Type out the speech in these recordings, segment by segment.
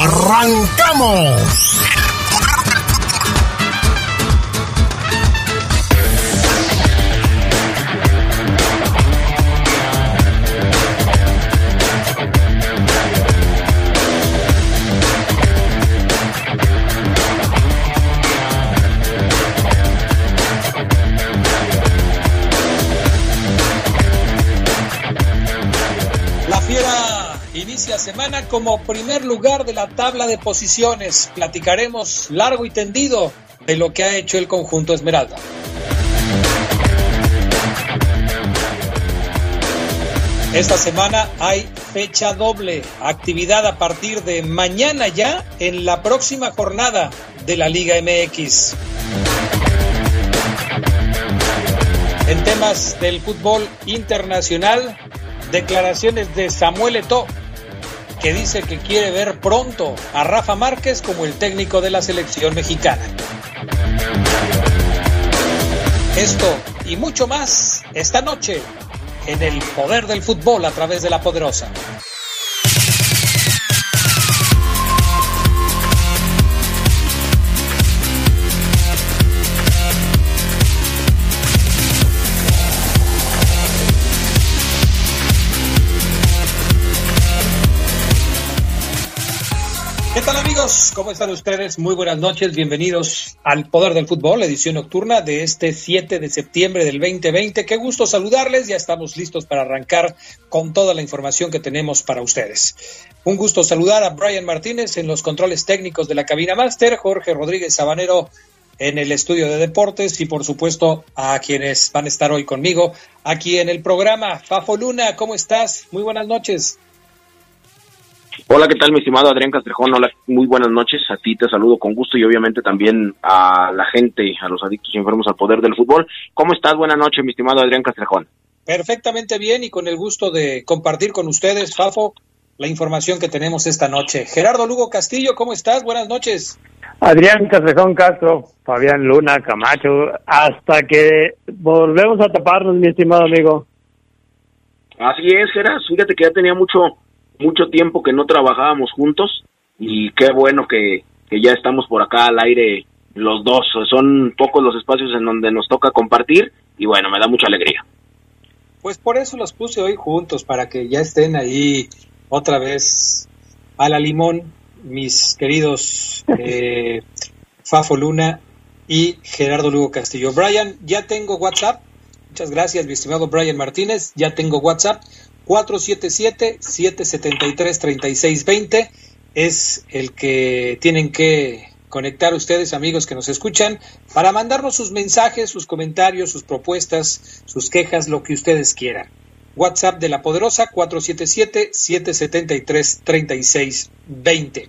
¡Arrancamos! Semana como primer lugar de la tabla de posiciones. Platicaremos largo y tendido de lo que ha hecho el conjunto Esmeralda. Esta semana hay fecha doble, actividad a partir de mañana ya en la próxima jornada de la Liga MX. En temas del fútbol internacional, declaraciones de Samuel Eto'o, que dice que quiere ver pronto a Rafa Márquez como el técnico de la selección mexicana. Esto y mucho más esta noche en el poder del fútbol a través de la poderosa. ¿Cómo están ustedes? Muy buenas noches, bienvenidos al Poder del Fútbol, edición nocturna de este 7 de septiembre del 2020. Qué gusto saludarles, ya estamos listos para arrancar con toda la información que tenemos para ustedes. Un gusto saludar a Brian Martínez en los controles técnicos de la cabina máster, Jorge Rodríguez Sabanero en el estudio de deportes y por supuesto a quienes van a estar hoy conmigo aquí en el programa. Fafo Luna, ¿cómo estás? Muy buenas noches. Hola, ¿qué tal, mi estimado Adrián Castrejón? Hola, muy buenas noches. A ti te saludo con gusto y obviamente también a la gente, a los adictos y enfermos al poder del fútbol. ¿Cómo estás? Buenas noches, mi estimado Adrián Castrejón. Perfectamente bien y con el gusto de compartir con ustedes, Fafo, la información que tenemos esta noche. Gerardo Lugo Castillo, ¿cómo estás? Buenas noches. Adrián Castrejón Castro, Fabián Luna, Camacho, hasta que volvemos a taparnos, mi estimado amigo. Así es, Gerardo. Fíjate que ya tenía mucho mucho tiempo que no trabajábamos juntos y qué bueno que, que ya estamos por acá al aire los dos. Son pocos los espacios en donde nos toca compartir y bueno, me da mucha alegría. Pues por eso los puse hoy juntos, para que ya estén ahí otra vez a la limón, mis queridos eh, Fafo Luna y Gerardo Lugo Castillo. Brian, ya tengo WhatsApp. Muchas gracias, mi estimado Brian Martínez. Ya tengo WhatsApp. 477-773-3620 es el que tienen que conectar ustedes, amigos que nos escuchan, para mandarnos sus mensajes, sus comentarios, sus propuestas, sus quejas, lo que ustedes quieran. WhatsApp de la Poderosa 477-773-3620.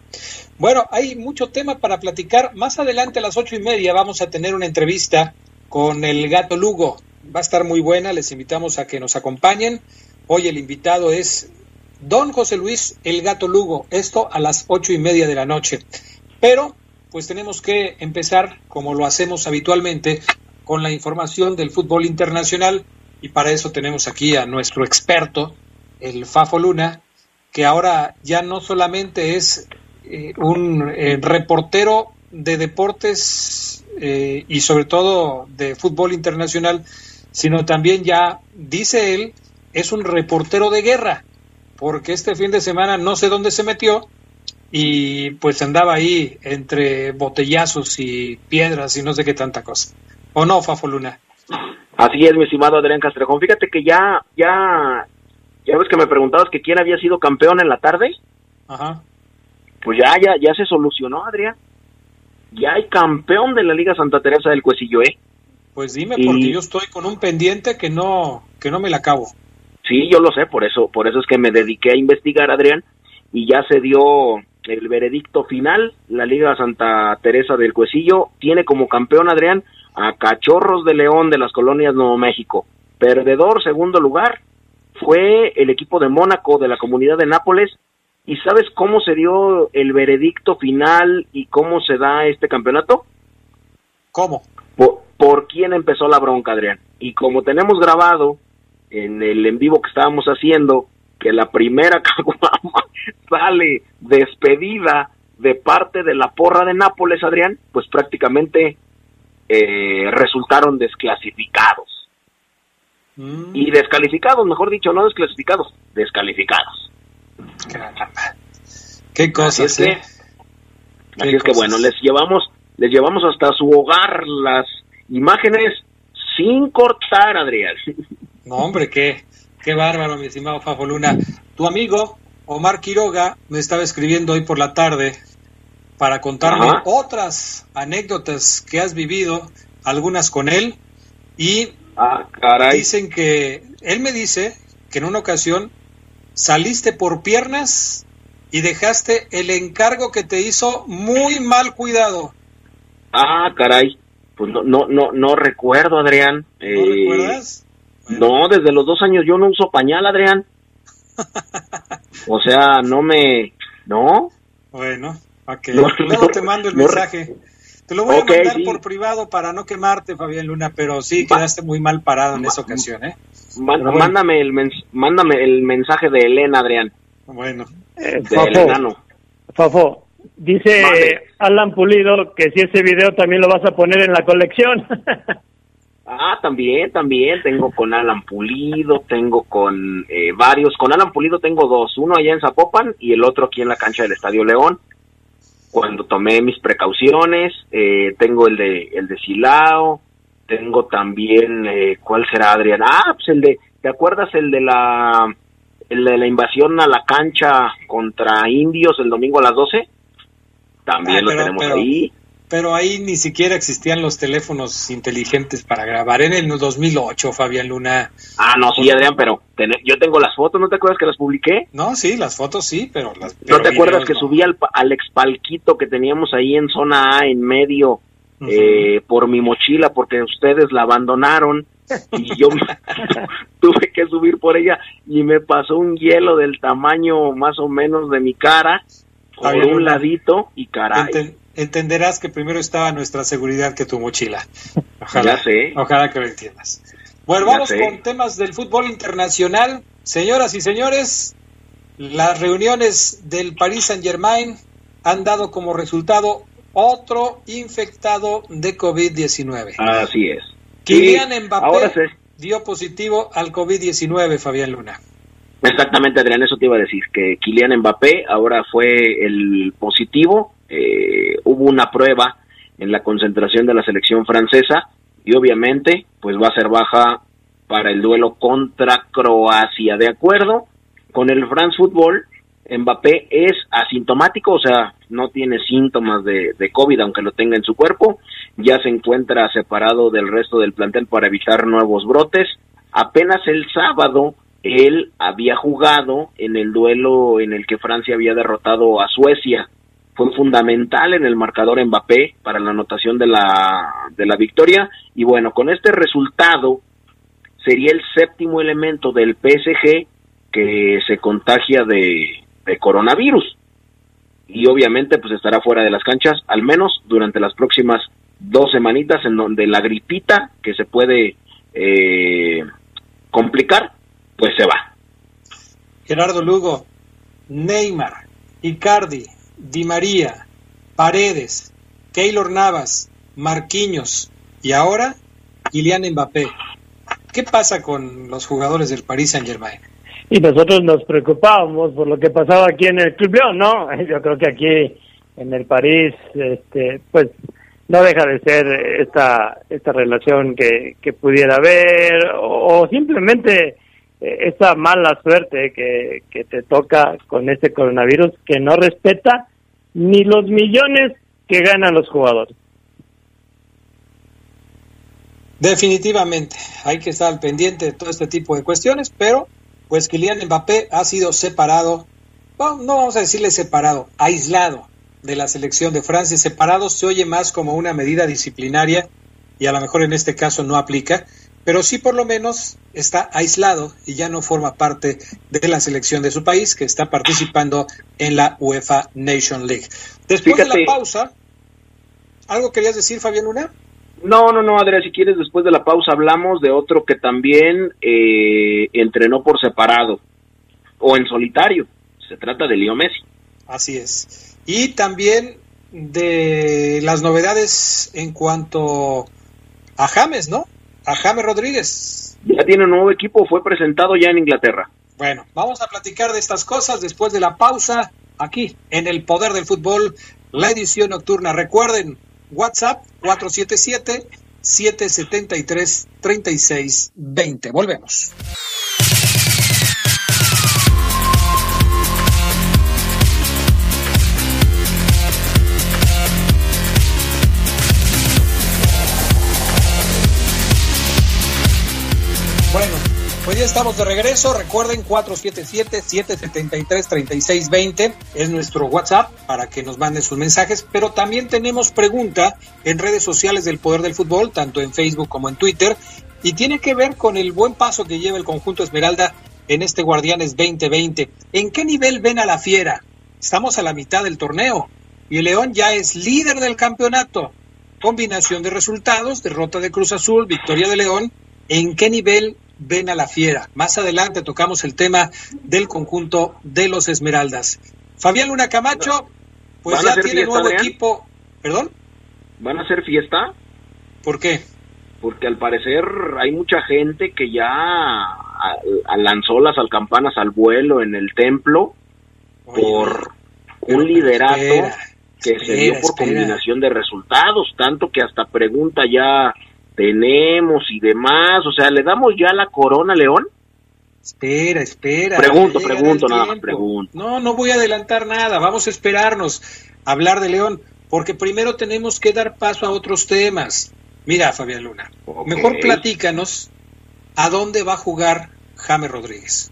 Bueno, hay mucho tema para platicar. Más adelante a las ocho y media vamos a tener una entrevista con el gato Lugo. Va a estar muy buena, les invitamos a que nos acompañen. Hoy el invitado es don José Luis El Gato Lugo, esto a las ocho y media de la noche. Pero, pues tenemos que empezar, como lo hacemos habitualmente, con la información del fútbol internacional y para eso tenemos aquí a nuestro experto, el Fafo Luna, que ahora ya no solamente es eh, un eh, reportero de deportes eh, y sobre todo de fútbol internacional, sino también ya, dice él, es un reportero de guerra, porque este fin de semana no sé dónde se metió y pues andaba ahí entre botellazos y piedras y no sé qué tanta cosa. ¿O no, Fafo Luna? Así es, mi estimado Adrián Castrejón. Fíjate que ya, ya, ya ves que me preguntabas que quién había sido campeón en la tarde. Ajá. Pues ya, ya, ya se solucionó, Adrián. Ya hay campeón de la Liga Santa Teresa del Cuesillo, ¿eh? Pues dime, porque yo estoy con un pendiente que no, que no me la acabo. Sí, yo lo sé, por eso, por eso es que me dediqué a investigar, Adrián, y ya se dio el veredicto final, la Liga Santa Teresa del Cuecillo tiene como campeón Adrián a Cachorros de León de las colonias Nuevo México. Perdedor, segundo lugar, fue el equipo de Mónaco de la comunidad de Nápoles. ¿Y sabes cómo se dio el veredicto final y cómo se da este campeonato? ¿Cómo? Por, por quién empezó la bronca, Adrián. Y como tenemos grabado en el en vivo que estábamos haciendo, que la primera caguama sale despedida de parte de la porra de Nápoles, Adrián, pues prácticamente eh, resultaron desclasificados. Mm, Y descalificados, mejor dicho, no desclasificados, descalificados. caramba. Qué Así cosas, es que, ¿eh? así es que cosas. bueno, les llevamos, les llevamos hasta su hogar las imágenes sin cortar, Adrián. No, hombre, qué, qué bárbaro, mi estimado Fafo Luna. Tu amigo Omar Quiroga me estaba escribiendo hoy por la tarde para contarme Ajá. otras anécdotas que has vivido, algunas con él, y Ah, caray. dicen que él me dice que en una ocasión saliste por piernas y dejaste el encargo que te hizo muy mal cuidado. Ah, caray. Pues no, no, no, no recuerdo, Adrián. ¿No Eh, recuerdas? No, desde los dos años yo no uso pañal, Adrián. O sea, no me... ¿No? Bueno, ok. No, Luego no, te mando el no, mensaje. Te lo voy a mandar sí. por privado para no quemarte, Fabián Luna, pero sí quedaste muy mal parado en esa ocasión, ¿eh? Bueno. mándame, el mens- mándame el mensaje de Elena, Adrián. Bueno, Eh, Del Fafo, enano. Fafo, dice. Alan Pulido que si ese video también lo vas a poner en la colección. Ah, también, también. Tengo con Alan Pulido, tengo con eh, varios. Con Alan Pulido tengo dos. Uno allá en Zapopan y el otro aquí en la cancha del Estadio León. Cuando tomé mis precauciones, eh, tengo el de el de Silao, tengo también, eh, ¿cuál será, Adrián? Ah, pues el de, ¿te acuerdas el de la el de la invasión a la cancha contra indios el domingo a las 12? También Ah, lo pero- tenemos pero- ahí. Pero ahí ni siquiera existían los teléfonos inteligentes para grabar. En el 2008, Fabián Luna. Ah, no, sí, Adrián, pero ten- yo tengo las fotos, ¿no te acuerdas que las publiqué? No, sí, las fotos sí, pero las. ¿No pero te acuerdas que no. subí al, al expalquito que teníamos ahí en zona A, en medio, eh, por mi mochila, porque ustedes la abandonaron y yo tuve que subir por ella y me pasó un hielo del tamaño más o menos de mi cara, por un ladito y caray. Enten- entenderás que primero estaba nuestra seguridad que tu mochila. Ojalá, Ya sé. ojalá que lo entiendas. Bueno, Ya vamos sé. con temas del fútbol internacional. Señoras y señores, las reuniones del Paris Saint Germain han dado como resultado otro infectado de COVID-19. Así es. Kylian Sí, Mbappé Ahora se, dio positivo al COVID-19, Fabián Luna. Exactamente, Adrián, eso te iba a decir, que Kylian Mbappé ahora fue el positivo, eh, hubo una prueba en la concentración de la selección francesa y obviamente pues va a ser baja para el duelo contra Croacia. De acuerdo con el France Football, Mbappé es asintomático, o sea, no tiene síntomas de, de COVID aunque lo tenga en su cuerpo, ya se encuentra separado del resto del plantel para evitar nuevos brotes. Apenas el sábado él había jugado en el duelo en el que Francia había derrotado a Suecia. Fue fundamental en el marcador Mbappé para la anotación de la, de la victoria. Y bueno, con este resultado sería el séptimo elemento del PSG que se contagia de, de coronavirus. Y obviamente pues estará fuera de las canchas, al menos durante las próximas dos semanitas en donde la gripita que se puede eh, complicar, pues se va. Gerardo Lugo, Neymar, Icardi, Di María, Paredes, Keylor Navas, Marquinhos y ahora Kylian Mbappé. ¿Qué pasa con los jugadores del Paris Saint Germain? y nosotros nos preocupábamos por lo que pasaba aquí en el Club León, ¿no? Yo creo que aquí en el París, este, pues no deja de ser esta esta relación que, que pudiera haber o, o simplemente eh, esta mala suerte que, que te toca con este coronavirus que no respeta ni los millones que ganan los jugadores. Definitivamente, hay que estar al pendiente de todo este tipo de cuestiones, pero pues Kylian Mbappé ha sido separado no vamos a decirle separado, aislado de la selección de Francia. Separado se oye más como una medida disciplinaria y a lo mejor en este caso no aplica, pero sí por lo menos está aislado y ya no forma parte de la selección de su país que está participando en la UEFA Nation League. Después de la pausa, ¿algo querías decir, Fabián Luna? No, no, no, Adrián, si quieres, después de la pausa hablamos de otro que también eh, entrenó por separado o en solitario. Se trata de Leo Messi. Así es. Y también de las novedades en cuanto a James, ¿no? A James Rodríguez. Ya tiene un nuevo equipo, fue presentado ya en Inglaterra. Bueno, vamos a platicar de estas cosas después de la pausa aquí en el Poder del Fútbol, la edición nocturna. Recuerden, WhatsApp 477-773-3620. Volvemos. Pues ya estamos de regreso. Recuerden 477-773-3620 es nuestro WhatsApp para que nos manden sus mensajes, pero también tenemos pregunta en redes sociales del Poder del Fútbol, tanto en Facebook como en Twitter, y tiene que ver con el buen paso que lleva el conjunto Esmeralda en este Guardianes 2020. ¿En qué nivel ven a la Fiera? Estamos a la mitad del torneo y el León ya es líder del campeonato. Combinación de resultados, derrota de Cruz Azul, victoria de León ¿En qué nivel ven a la fiera? Más adelante tocamos el tema del conjunto de los Esmeraldas. Fabián Luna Camacho, pues ya tiene nuevo equipo. ¿Perdón? ¿Van a hacer fiesta? ¿Por qué? Porque al parecer hay mucha gente que ya lanzó las alcampanas al vuelo en el templo por un liderato que se dio por combinación de resultados, tanto que hasta pregunta ya tenemos y demás, o sea, ¿le damos ya la corona León? Espera, espera. Pregunto, pregunto, nada pregunto. No, no voy a adelantar nada, vamos a esperarnos a hablar de León, porque primero tenemos que dar paso a otros temas. Mira, Fabián Luna, mejor platícanos a dónde va a jugar James Rodríguez.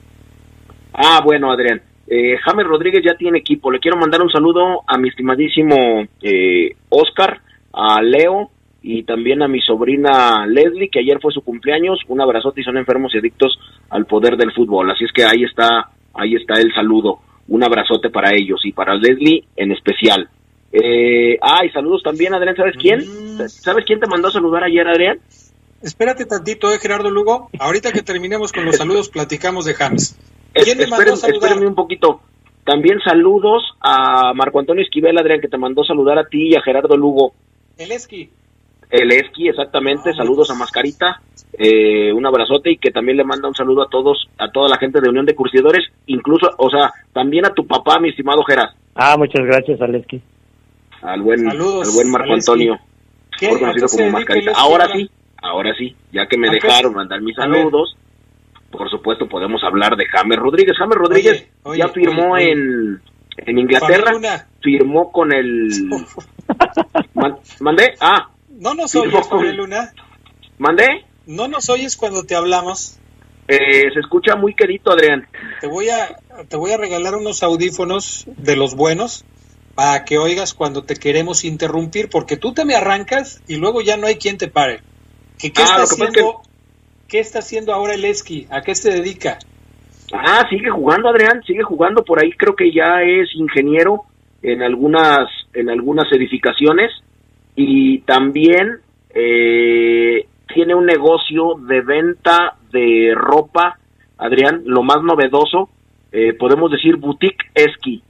Ah, bueno, Adrián. Eh, James Rodríguez ya tiene equipo. Le quiero mandar un saludo a mi estimadísimo eh, Oscar, a Leo, y también a mi sobrina Leslie, que ayer fue su cumpleaños. Un abrazote y son enfermos y adictos al poder del fútbol. Así es que ahí está, ahí está el saludo. Un abrazote para ellos y para Leslie en especial. Eh, ah, y saludos también, Adrián. ¿Sabes quién? Mm. ¿Sabes quién te mandó a saludar ayer, Adrián? Espérate tantito, eh, Gerardo Lugo. Ahorita que terminemos con los saludos, platicamos de. ¿Quién mandó saludar? Espérame un poquito. También saludos a Marco Antonio Esquivel, Adrián, que te mandó a saludar a ti y a Gerardo Lugo. El Esqui. El Esqui, exactamente. Saludos a Mascarita. Eh, un abrazote y que también le manda un saludo a todos, a toda la gente de Unión de Cursidores, incluso, o sea, también a tu papá, mi estimado Geras. Ah, muchas gracias, Aleski. Al buen, al buen Marco Antonio, conocido como Mascarita. Ahora sí, ahora sí, ya que me dejaron mandar mis saludos, por supuesto podemos hablar de James Rodríguez. James Rodríguez ya firmó en, en Inglaterra, firmó con el... ¿Mandé? Ah, ¿No nos oyes, Pablo Luna? ¿Mandé? ¿No nos oyes cuando te hablamos? Eh, se escucha muy querido, Adrián. Te voy, a, te voy a regalar unos audífonos de los buenos para que oigas cuando te queremos interrumpir, porque tú te me arrancas y luego ya no hay quien te pare. ¿Qué, qué, ah, está, haciendo, ¿qué está haciendo ahora el Esqui? ¿A qué se dedica? Ah, sigue jugando, Adrián, sigue jugando por ahí. Creo que ya es ingeniero en algunas, en algunas edificaciones y también eh, tiene un negocio de venta de ropa, Adrián, lo más novedoso, eh, podemos decir boutique esqui.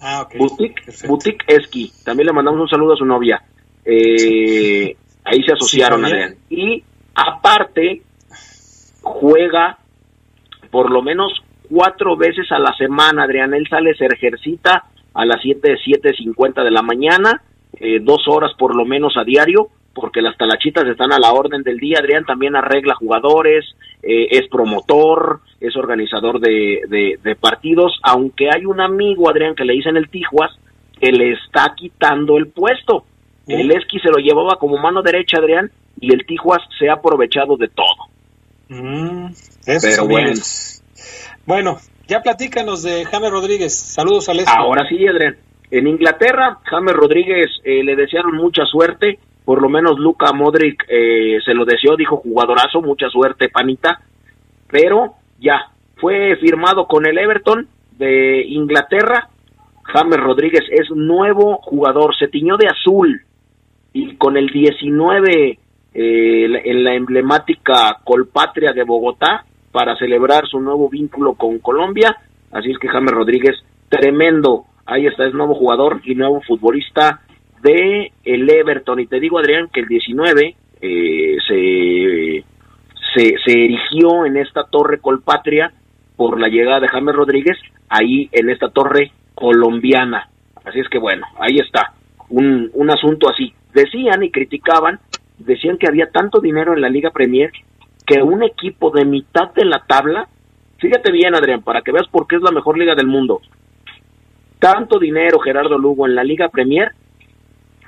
Ah, okay. Boutique, boutique esqui. También le mandamos un saludo a su novia. Eh, ahí se asociaron, Adrián. Y aparte, juega por lo menos cuatro veces a la semana, Adrián. Él sale, se ejercita a las 7, 7.50 de la mañana eh, dos horas por lo menos a diario, porque las talachitas están a la orden del día. Adrián también arregla jugadores, eh, es promotor, es organizador de, de, partidos, aunque hay un amigo, Adrián, que le dicen el Tijuas, que le está quitando el puesto. El Esqui se lo llevaba como mano derecha, Adrián, y el Tijuas se ha aprovechado de todo. Mm, Pero bueno. Bueno, Ya platícanos de James Rodríguez. Saludos, Alessio. Ahora sí, Adrián. En Inglaterra, James Rodríguez eh, le desearon mucha suerte. Por lo menos Luca Modric eh, se lo deseó, dijo jugadorazo, mucha suerte, panita. Pero ya, fue firmado con el Everton de Inglaterra. James Rodríguez es nuevo jugador, se tiñó de azul y con el 19 eh, en la emblemática Colpatria de Bogotá para celebrar su nuevo vínculo con Colombia. Así es que James Rodríguez, tremendo, ahí está, es nuevo jugador y nuevo futbolista de el Everton. Y te digo, Adrián, que el 19 eh, se, se, se erigió en esta torre Colpatria por la llegada de James Rodríguez, ahí en esta torre colombiana. Así es que bueno, ahí está, un, un asunto así. Decían y criticaban, decían que había tanto dinero en la Liga Premier que un equipo de mitad de la tabla, fíjate bien Adrián, para que veas por qué es la mejor liga del mundo, tanto dinero Gerardo Lugo en la Liga Premier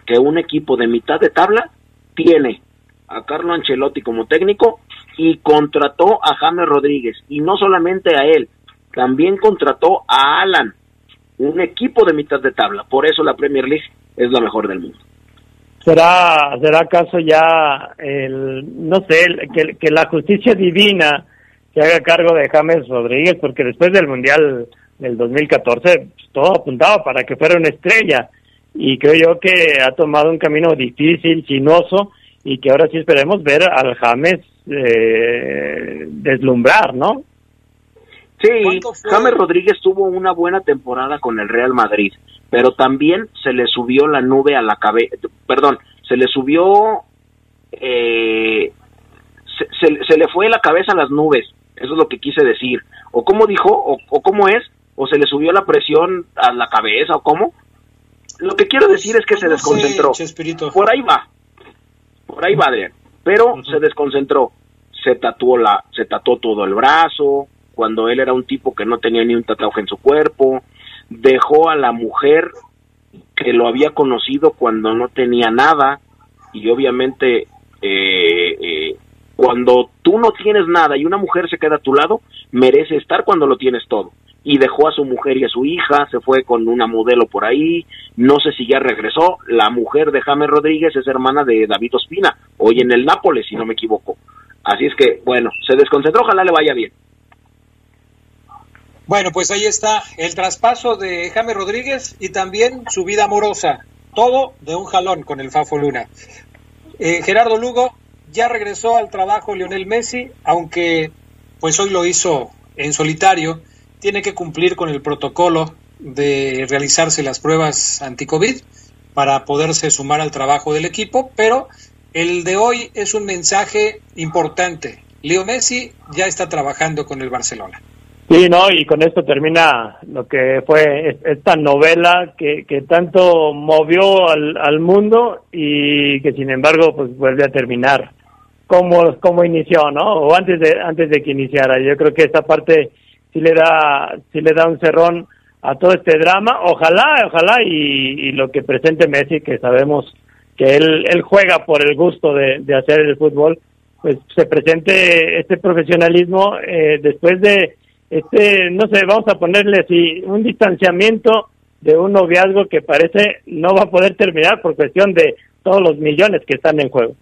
que un equipo de mitad de tabla tiene a Carlo Ancelotti como técnico y contrató a James Rodríguez. Y no solamente a él, también contrató a Alan, un equipo de mitad de tabla. Por eso la Premier League es la mejor del mundo. ¿Será, será acaso ya, el, no sé, que, que la justicia divina se haga cargo de James Rodríguez? Porque después del Mundial del 2014, pues, todo apuntaba para que fuera una estrella. Y creo yo que ha tomado un camino difícil, sinuoso, y que ahora sí esperemos ver al James eh, deslumbrar, ¿no? Sí, James Rodríguez tuvo una buena temporada con el Real Madrid, pero también se le subió la nube a la cabeza, perdón, se le subió, eh, se, se, le fue la cabeza a las nubes, eso es lo que quise decir, o cómo dijo, o, o cómo es, o se le subió la presión a la cabeza, o cómo. Lo que quiero decir es que se desconcentró. Por ahí va, por ahí va Adrián, pero se desconcentró, se tatuó la, se tatuó todo el brazo, cuando él era un tipo que no tenía ni un tatuaje en su cuerpo, dejó a la mujer que lo había conocido cuando no tenía nada y obviamente eh, eh, cuando tú no tienes nada y una mujer se queda a tu lado, merece estar cuando lo tienes todo. Y dejó a su mujer y a su hija, se fue con una modelo por ahí, no sé si ya regresó. La mujer de James Rodríguez es hermana de David Ospina, hoy en el Nápoles, si no me equivoco. Así es que, bueno, se desconcentró, ojalá le vaya bien. Bueno, pues ahí está el traspaso de James Rodríguez y también su vida amorosa. Todo de un jalón con el Fafo Luna. Eh, Gerardo Lugo ya regresó al trabajo Lionel Messi, aunque pues hoy lo hizo en solitario. Tiene que cumplir con el protocolo de realizarse las pruebas anti-COVID para poderse sumar al trabajo del equipo, pero el de hoy es un mensaje importante. Leo Messi ya está trabajando con el Barcelona. Sí, no, y con esto termina lo que fue esta novela que, que tanto movió al, al mundo y que sin embargo pues vuelve a terminar como, como inició, ¿no? O antes de, antes de que iniciara. Yo creo que esta parte sí le da, sí le da un cerrón a todo este drama. Ojalá, ojalá y, y lo que presente Messi, que sabemos que él, él juega por el gusto de, de hacer el fútbol, pues se presente este profesionalismo eh, después de este, no sé, vamos a ponerle así, un distanciamiento de un noviazgo que parece no va a poder terminar por cuestión de todos los millones que están en juego.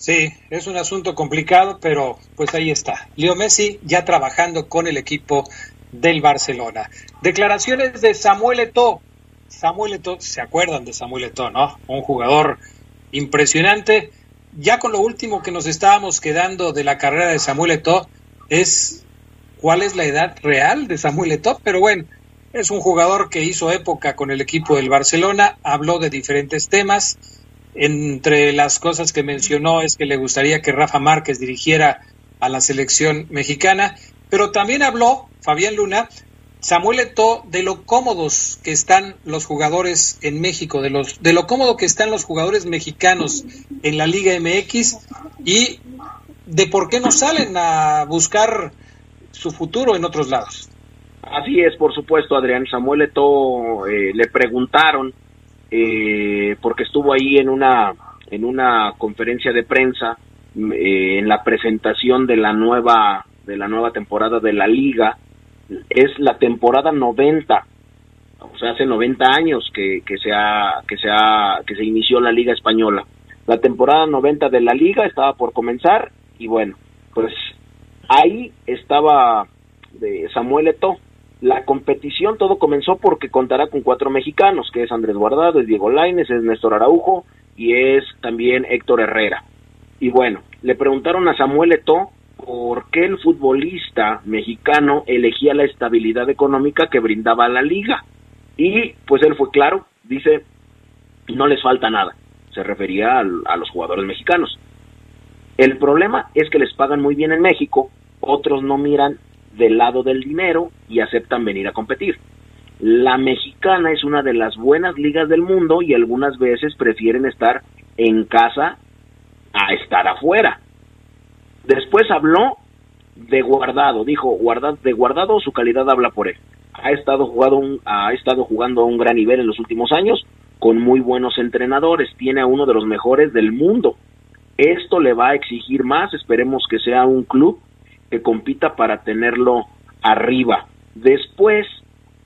Sí, es un asunto complicado, pero pues ahí está. Leo Messi ya trabajando con el equipo del Barcelona. Declaraciones de Samuel Eto'o. Samuel Eto'o, ¿se acuerdan de Samuel Eto'o, no? Un jugador impresionante. Ya con lo último que nos estábamos quedando de la carrera de Samuel Eto'o es cuál es la edad real de Samuel Eto'o, pero bueno, es un jugador que hizo época con el equipo del Barcelona, habló de diferentes temas. Entre las cosas que mencionó es que le gustaría que Rafa Márquez dirigiera a la selección mexicana, pero también habló Fabián Luna, Samuel Eto'o, de lo cómodos que están los jugadores en México, de, los, de lo cómodo que están los jugadores mexicanos en la Liga MX y de por qué no salen a buscar su futuro en otros lados. Así es, por supuesto, Adrián. Samuel Eto'o eh, le preguntaron, eh, porque estuvo ahí en una, en una conferencia de prensa, eh, en la presentación de la nueva, de la nueva temporada de la liga, es la temporada 90, o sea, hace 90 años que, que, se ha, que, se que se inició la Liga Española. La temporada 90 de la Liga estaba por comenzar y bueno, pues ahí estaba de Samuel Eto'o. La competición todo comenzó porque contará con cuatro mexicanos, que es Andrés Guardado, es Diego Laines, es Néstor Araujo y es también Héctor Herrera. Y bueno, le preguntaron a Samuel Eto'o por qué el futbolista mexicano elegía la estabilidad económica que brindaba la liga. Y pues él fue claro, dice, no les falta nada. Se refería a los jugadores mexicanos. El problema es que les pagan muy bien en México, otros no miran del lado del dinero y aceptan venir a competir. La mexicana es una de las buenas ligas del mundo y algunas veces prefieren estar en casa a estar afuera. Después habló de Guardado, dijo guardado, de Guardado su calidad habla por él. Ha estado, jugado un, ha estado jugando a un gran nivel en los últimos años con muy buenos entrenadores, tiene a uno de los mejores del mundo. Esto le va a exigir más, esperemos que sea un club que compita para tenerlo arriba. Después,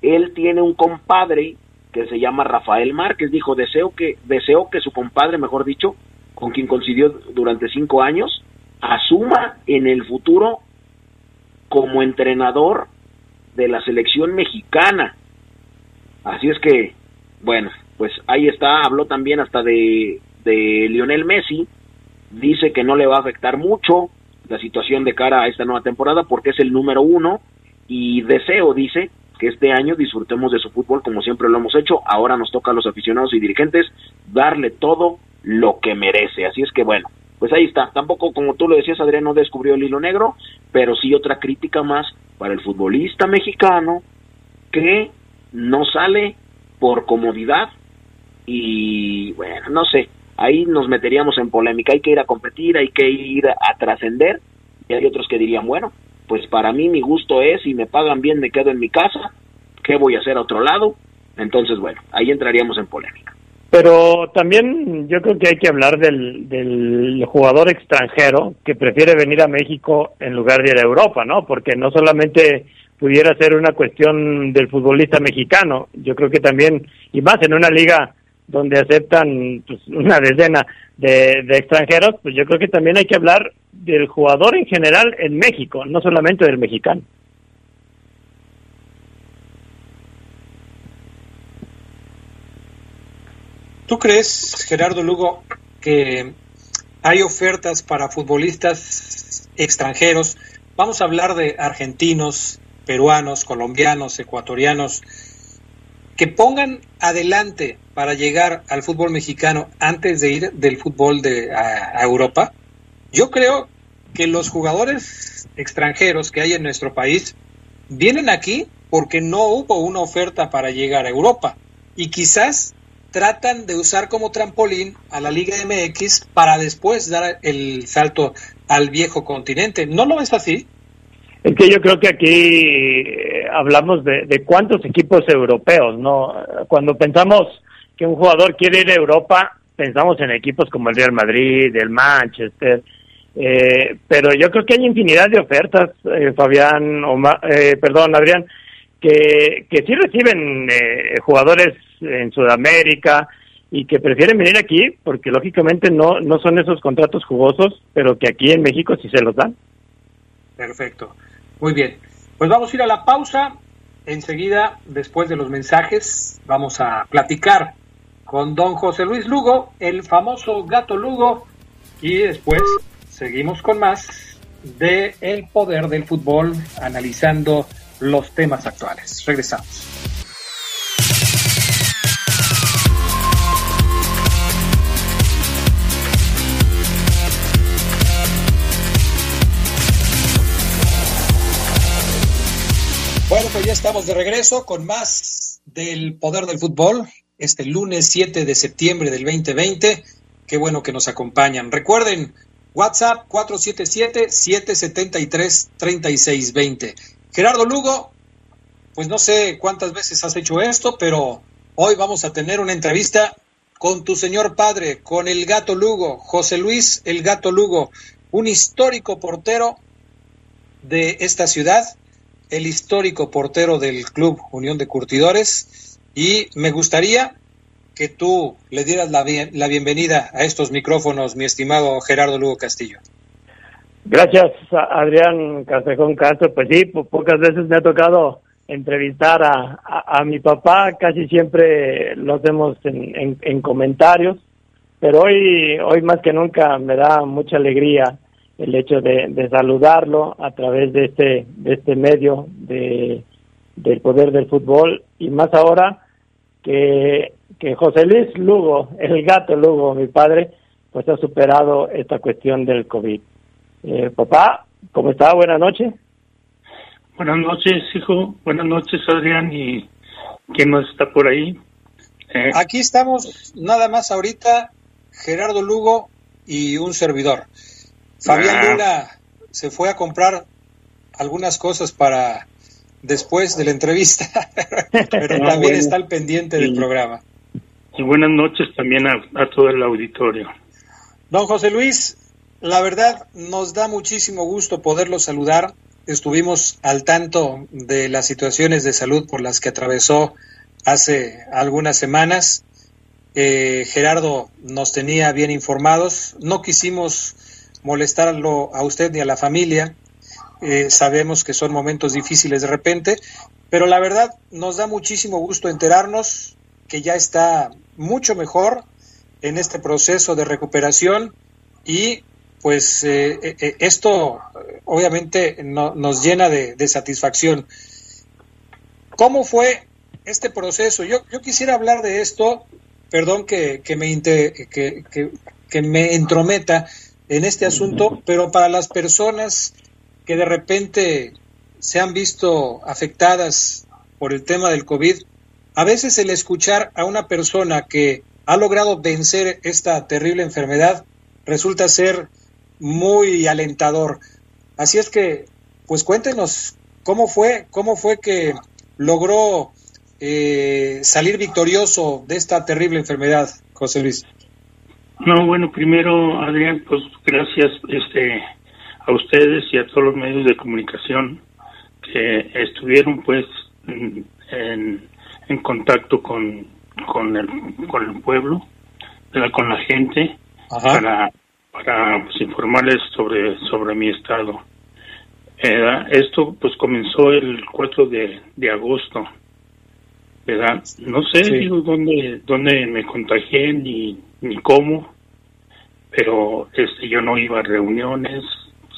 él tiene un compadre que se llama Rafael Márquez, dijo, deseo que, deseo que su compadre, mejor dicho, con quien coincidió durante cinco años, asuma en el futuro como entrenador de la selección mexicana. Así es que, bueno, pues ahí está, habló también hasta de, de Lionel Messi, dice que no le va a afectar mucho, la situación de cara a esta nueva temporada porque es el número uno y deseo, dice, que este año disfrutemos de su fútbol como siempre lo hemos hecho. Ahora nos toca a los aficionados y dirigentes darle todo lo que merece. Así es que bueno, pues ahí está. Tampoco, como tú lo decías, Adrián no descubrió el hilo negro, pero sí otra crítica más para el futbolista mexicano que no sale por comodidad y bueno, no sé, ahí nos meteríamos en polémica. Hay que ir a competir, hay que ir a trascender. Y hay otros que dirían, bueno, pues para mí mi gusto es, si me pagan bien me quedo en mi casa, ¿qué voy a hacer a otro lado? Entonces, bueno, ahí entraríamos en polémica. Pero también yo creo que hay que hablar del, del jugador extranjero que prefiere venir a México en lugar de ir a Europa, ¿no? Porque no solamente pudiera ser una cuestión del futbolista mexicano, yo creo que también, y más en una liga donde aceptan pues, una decena de, extranjeros, pues yo creo que también hay que hablar del jugador en general en México, no solamente del mexicano. ¿Tú crees, Gerardo Lugo, que hay ofertas para futbolistas extranjeros? Vamos a hablar de argentinos, peruanos, colombianos, ecuatorianos, que pongan adelante para llegar al fútbol mexicano antes de ir del fútbol de a, Europa, yo creo que los jugadores extranjeros que hay en nuestro país vienen aquí porque no hubo una oferta para llegar a Europa y quizás tratan de usar como trampolín a la Liga MX para después dar el salto al viejo continente. ¿No lo ves así? Es que yo creo que aquí eh, hablamos de, cuántos equipos europeos, ¿no? Cuando pensamos que un jugador quiere ir a Europa, pensamos en equipos como el Real Madrid, el Manchester, eh, pero yo creo que hay infinidad de ofertas, eh, Fabián, o, perdón, Adrián, que, que sí reciben jugadores en Sudamérica y que prefieren venir aquí porque lógicamente no, no son esos contratos jugosos, pero que aquí en México sí se los dan. Perfecto. Muy bien, pues vamos a ir a la pausa. Enseguida, después de los mensajes, vamos a platicar con don José Luis Lugo, el famoso gato Lugo, y después seguimos con más de El Poder del Fútbol, analizando los temas actuales. Regresamos. Ya estamos de regreso con más del poder del fútbol, este lunes 7 de septiembre del 2020. Qué bueno que nos acompañan. Recuerden, WhatsApp 477-773-3620. Gerardo Lugo, pues no sé cuántas veces has hecho esto, pero hoy vamos a tener una entrevista con tu señor padre, con el gato Lugo, José Luis el gato Lugo, un histórico portero de esta ciudad el histórico portero del Club Unión de Curtidores y me gustaría que tú le dieras la, bienvenida a estos micrófonos, mi estimado Gerardo Lugo Castillo. Gracias, Adrián Castejón Castro. Pues sí, pocas veces me ha tocado entrevistar a, a, mi papá, casi siempre lo hacemos en, en, comentarios, pero hoy, hoy más que nunca me da mucha alegría el hecho de, de saludarlo a través de este, de este medio de, del poder del fútbol y más ahora que, que José Luis Lugo, el gato Lugo, mi padre, pues ha superado esta cuestión del COVID. Eh, papá, ¿cómo está? Buenas noches. Buenas noches, hijo. Buenas noches, Adrián. ¿Y quién más está por ahí? Eh, Aquí estamos, nada más ahorita, Gerardo Lugo y un servidor. Fabián. Luna se fue a comprar algunas cosas para después de la entrevista, pero ah, también está al pendiente del programa. Y buenas noches también a, a todo el auditorio. Don José Luis, la verdad nos da muchísimo gusto poderlo saludar estuvimos al tanto de las situaciones de salud por las que atravesó hace algunas semanas. Eh, Gerardo nos tenía bien informados. No quisimos molestarlo a usted ni a la familia. Eh, sabemos que son momentos difíciles de repente, pero la verdad nos da muchísimo gusto enterarnos que ya está mucho mejor en este proceso de recuperación y pues eh, eh, esto obviamente no, nos llena de, satisfacción. ¿Cómo fue este proceso? Yo, yo quisiera hablar de esto, perdón que, que me, que, que, me entrometa en este asunto, pero para las personas que de repente se han visto afectadas por el tema del COVID, a veces el escuchar a una persona que ha logrado vencer esta terrible enfermedad resulta ser muy alentador. Así es que, pues cuéntenos cómo fue, cómo fue que logró eh, salir victorioso de esta terrible enfermedad, José Luis. No, bueno, primero, Adrián, pues gracias este, a ustedes y a todos los medios de comunicación que estuvieron, pues, en, en contacto con, con, el, con el pueblo, con la gente, para para pues, informarles sobre, sobre mi estado. Eh, esto pues comenzó el 4 de, de agosto, ¿verdad? No sé digo, dónde, dónde me contagié ni, ni cómo, pero este yo no iba a reuniones,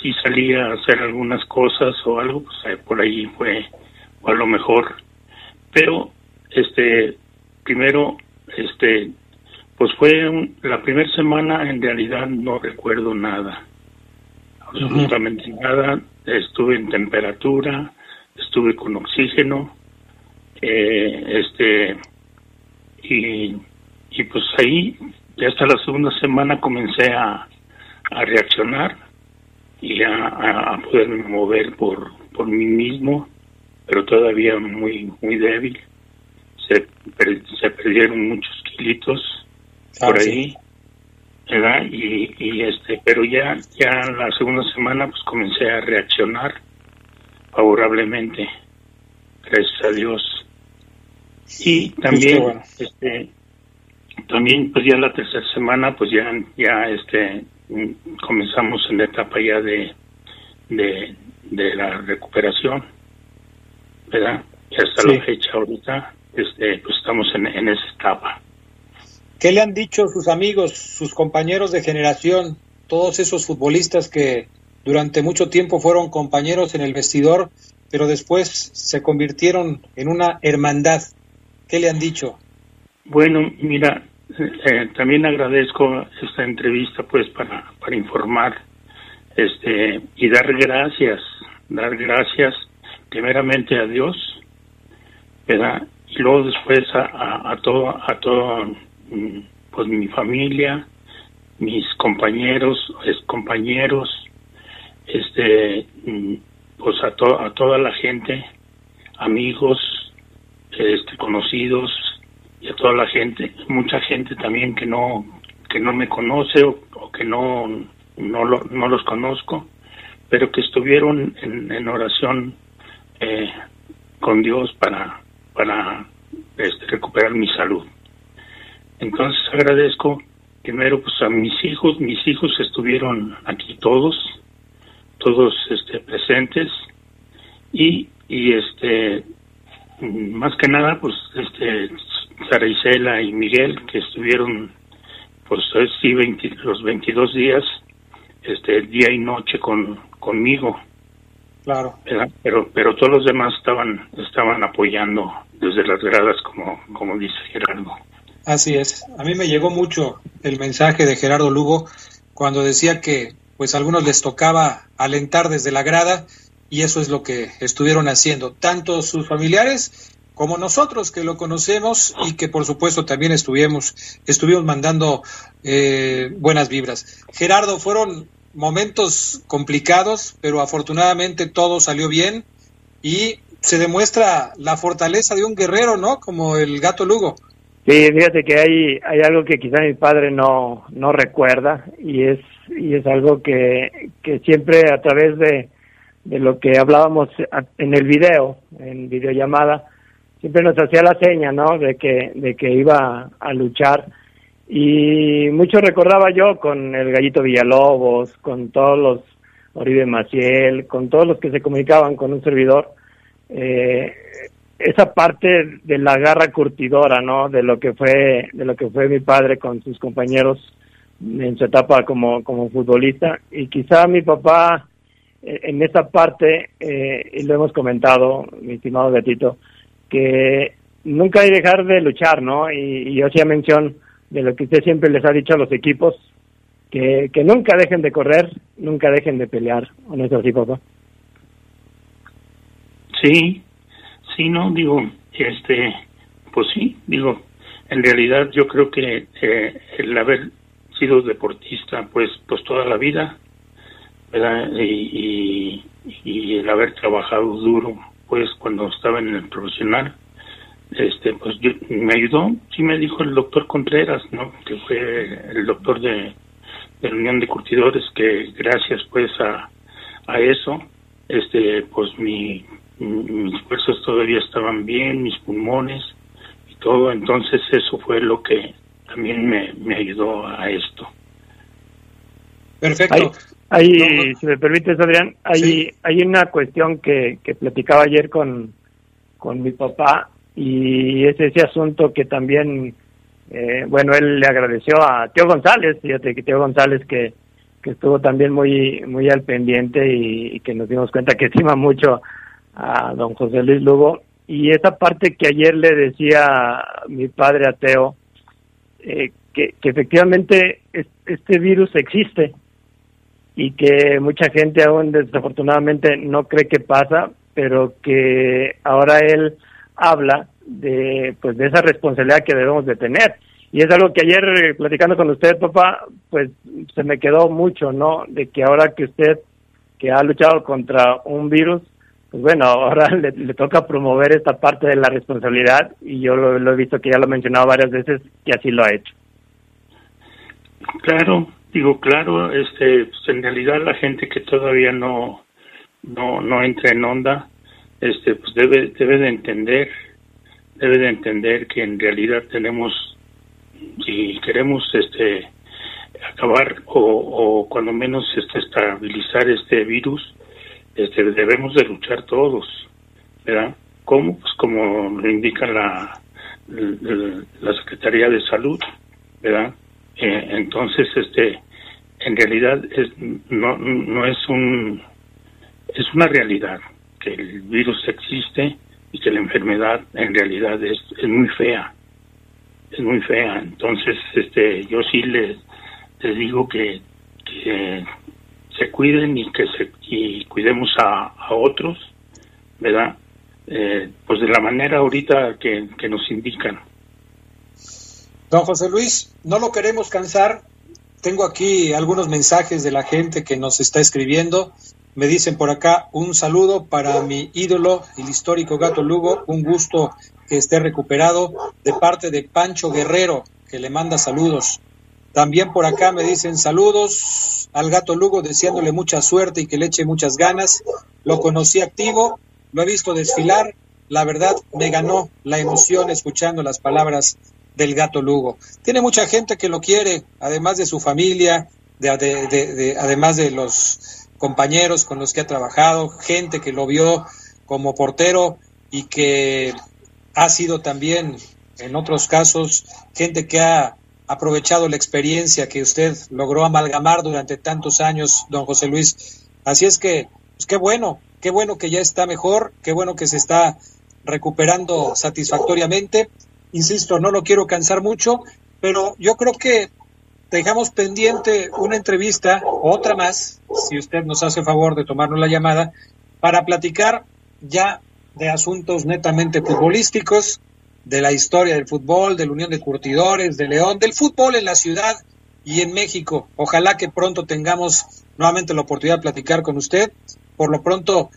sí salía a hacer algunas cosas o algo, pues eh, por ahí fue o a lo mejor, pero este primero este pues fue la primera semana, en realidad no recuerdo nada, absolutamente nada. Estuve en temperatura, estuve con oxígeno, eh, este, y, y pues ahí, ya hasta la segunda semana comencé a, a reaccionar y a, a, poderme mover por, por mí mismo, pero todavía muy, muy débil. Se, se perdieron muchos kilitos Ah, por ahí, ¿verdad? Y, y este, pero ya, ya la segunda semana pues comencé a reaccionar favorablemente, gracias a Dios. Y también, este, también pues ya la tercera semana pues ya, ya este, comenzamos en la etapa ya de, de, de la recuperación, ¿verdad? Y hasta la fecha ahorita, este, pues estamos en, en esa etapa. ¿Qué le han dicho sus amigos, sus compañeros de generación, todos esos futbolistas que durante mucho tiempo fueron compañeros en el vestidor, pero después se convirtieron en una hermandad? ¿Qué le han dicho? Bueno, mira, eh, también agradezco esta entrevista pues para, para informar este y dar gracias, dar gracias primeramente a Dios, ¿verdad? Y luego después a, a todo, a todo Mm, pues mi familia, mis compañeros, ex compañeros, este, mm, pues a, a toda la gente, amigos, este, conocidos y a toda la gente, mucha gente también que no que no me conoce o, que no no, no los conozco, pero que estuvieron en, en oración eh, con Dios para, para este, recuperar mi salud. Entonces agradezco primero pues a mis hijos, mis hijos estuvieron aquí todos, todos este, presentes y, y este más que nada pues este Sara Isela y Miguel que estuvieron pues sí los 22 días este día y noche con conmigo. Claro. Pero pero todos los demás estaban estaban apoyando desde las gradas como como dice Gerardo. Así es. A mí me llegó mucho el mensaje de Gerardo Lugo cuando decía que pues a algunos les tocaba alentar desde la grada y eso es lo que estuvieron haciendo, tanto sus familiares como nosotros que lo conocemos y que por supuesto también estuvimos, estuvimos mandando eh, buenas vibras. Gerardo, fueron momentos complicados, pero afortunadamente todo salió bien y se demuestra la fortaleza de un guerrero, ¿no? Como el gato Lugo. Sí, fíjate que hay, hay algo que quizá mi padre no, no recuerda y es, y es algo que, que siempre a través de, de lo que hablábamos en el video, en videollamada, siempre nos hacía la seña, ¿no? De que, de que iba a luchar. Y mucho recordaba yo con el Gallito Villalobos, con todos los Oribe Maciel, con todos los que se comunicaban con un servidor, eh, esa parte de la garra curtidora, ¿no? De lo que fue, de lo que fue mi padre con sus compañeros en su etapa como, como futbolista. Y quizá mi papá, en esa parte, eh, y lo hemos comentado, mi estimado gatito, que nunca hay dejar de luchar, ¿no? Y, yo hacía mención de lo que usted siempre les ha dicho a los equipos, que, que nunca dejen de correr, nunca dejen de pelear, ¿o no es así, papá? Sí, sí, no, digo, este, pues sí, digo, en realidad yo creo que eh, el haber sido deportista, pues, pues toda la vida, y, el haber trabajado duro, pues cuando estaba en el profesional, este, pues me ayudó, sí me dijo el doctor Contreras, ¿no? Que fue el doctor de, la Unión de Curtidores, que gracias pues a, a eso, este, pues mi, mis huesos todavía estaban bien, mis pulmones y todo, entonces eso fue lo que también me, me ayudó a esto. Perfecto. Hay, si me permites, Adrián, hay, hay una cuestión que, que platicaba ayer con, con mi papá y es ese asunto que también, eh, bueno, él le agradeció a Tío González, fíjate que Tío González que, que estuvo también muy, muy al pendiente y, que nos dimos cuenta que estima mucho a don José Luis Lugo. Y esa parte que ayer le decía mi padre ateo, eh, que, que efectivamente este virus existe, y que mucha gente aún desafortunadamente no cree que pasa, pero que ahora él habla de pues de esa responsabilidad que debemos de tener. Y es algo que ayer eh, platicando con usted, papá, pues se me quedó mucho, ¿no? De que ahora que usted que ha luchado contra un virus, pues bueno, ahora le, toca promover esta parte de la responsabilidad y yo lo, lo he visto que ya lo he mencionado varias veces que así lo ha hecho. Claro, Digo, claro, este, pues, en realidad la gente que todavía no, no, no entra en onda, este, pues debe, debe de entender, debe de entender que en realidad tenemos, si queremos, este, acabar o, o cuando menos este, estabilizar este virus, este, debemos de luchar todos, ¿verdad? ¿Cómo? Pues como lo indica la, la, Secretaría de Salud, ¿verdad? Eh, entonces, este, en realidad es, no, no es un es una realidad que el virus existe y que la enfermedad en realidad es, es muy fea es muy fea. Entonces este yo sí les, les digo que, se cuiden y que se y cuidemos a, a otros verdad eh, pues de la manera ahorita que, que nos indican. Don José Luis no lo queremos cansar tengo aquí algunos mensajes de la gente que nos está escribiendo. Me dicen por acá un saludo para mi ídolo, el histórico Gato Lugo, un gusto que esté recuperado de parte de Pancho Guerrero, que le manda saludos. También por acá me dicen saludos al Gato Lugo, deseándole mucha suerte y que le eche muchas ganas. Lo conocí activo lo he visto desfilar, la verdad me ganó la emoción escuchando las palabras del gato Lugo. Tiene mucha gente que lo quiere, además de su familia, de, además de los compañeros con los que ha trabajado, gente que lo vio como portero y que ha sido también, en otros casos, gente que ha aprovechado la experiencia que usted logró amalgamar durante tantos años, don José Luis. Así es que, pues qué bueno, qué bueno que ya está mejor, qué bueno que se está recuperando satisfactoriamente. Insisto, no lo quiero cansar mucho, pero yo creo que dejamos pendiente una entrevista, otra más, si usted nos hace favor de tomarnos la llamada, para platicar ya de asuntos netamente futbolísticos, de la historia del fútbol, de la Unión de Curtidores, de León, del fútbol en la ciudad y en México. Ojalá que pronto tengamos nuevamente la oportunidad de platicar con usted. Por lo pronto,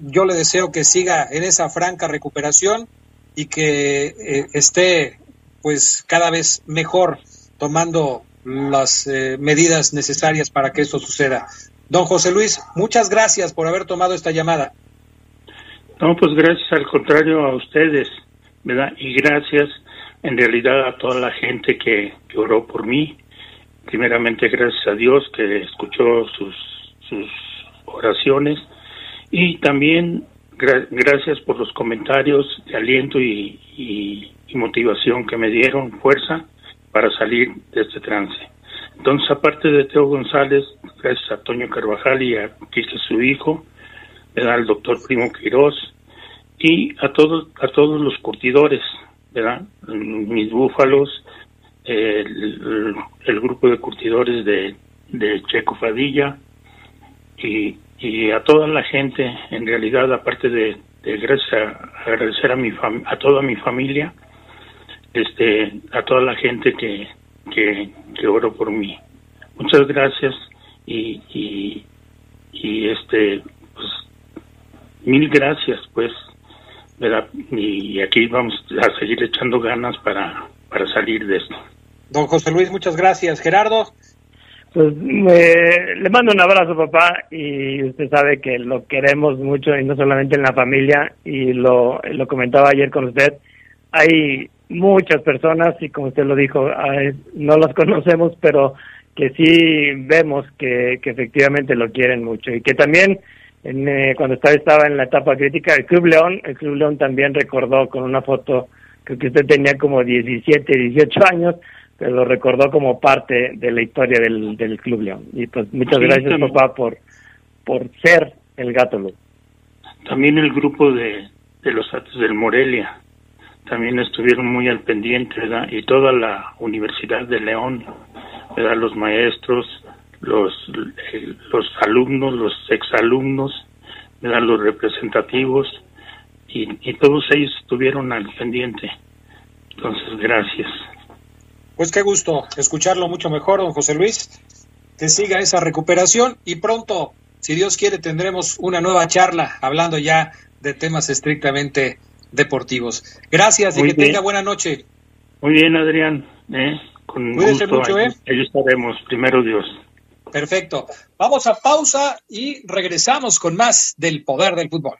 yo le deseo que siga en esa franca recuperación y que eh, esté pues cada vez mejor tomando las eh, medidas necesarias para que esto suceda. Don José Luis, muchas gracias por haber tomado esta llamada. No, pues gracias al contrario a ustedes, ¿verdad? Y gracias en realidad a toda la gente que, oró por mí. Primeramente gracias a Dios que escuchó sus, sus oraciones y también gracias por los comentarios de aliento y, motivación que me dieron, fuerza para salir de este trance. Entonces, aparte de Teo González, gracias a Toño Carvajal y a Quique, su hijo, al doctor Primo Quirós y a todos, a todos los curtidores, ¿verdad? mis búfalos, el, grupo de curtidores de, de Checo Fadilla y y a toda la gente, en realidad, aparte de, agradecer a mi a toda mi familia, este, a toda la gente que, que, que oró por mí. Muchas gracias y, y, y este, pues, mil gracias, pues, ¿verdad? Y aquí vamos a seguir echando ganas para, para salir de esto. Don José Luis, muchas gracias. Gerardo. Pues le mando un abrazo, papá, y usted sabe que lo queremos mucho, y no solamente en la familia, y lo, lo comentaba ayer con usted. Hay muchas personas, y como usted lo dijo, no las conocemos, pero que sí vemos que, que efectivamente lo quieren mucho, y que también en, eh, cuando estaba, en la etapa crítica, el Club León, el Club León también recordó con una foto, que usted tenía como 17, 18 años, pero lo recordó como parte de la historia del, del Club León. Y pues muchas gracias, papá, por, por ser el gato León. También el grupo de, de los Atos del Morelia también estuvieron muy al pendiente, ¿verdad? Y toda la Universidad de León, ¿verdad? Los maestros, los, los alumnos, los exalumnos, ¿verdad? Los representativos, y, y todos ellos estuvieron al pendiente. Entonces, gracias. Pues qué gusto escucharlo mucho mejor, don José Luis. Que siga esa recuperación y pronto, si Dios quiere, tendremos una nueva charla hablando ya de temas estrictamente deportivos. Gracias y que tenga buena noche. Muy bien, Adrián. ¿eh? Con Cuídese mucho, ¿eh? Ahí estaremos, primero Dios. Perfecto. Vamos a pausa y regresamos con más del poder del fútbol.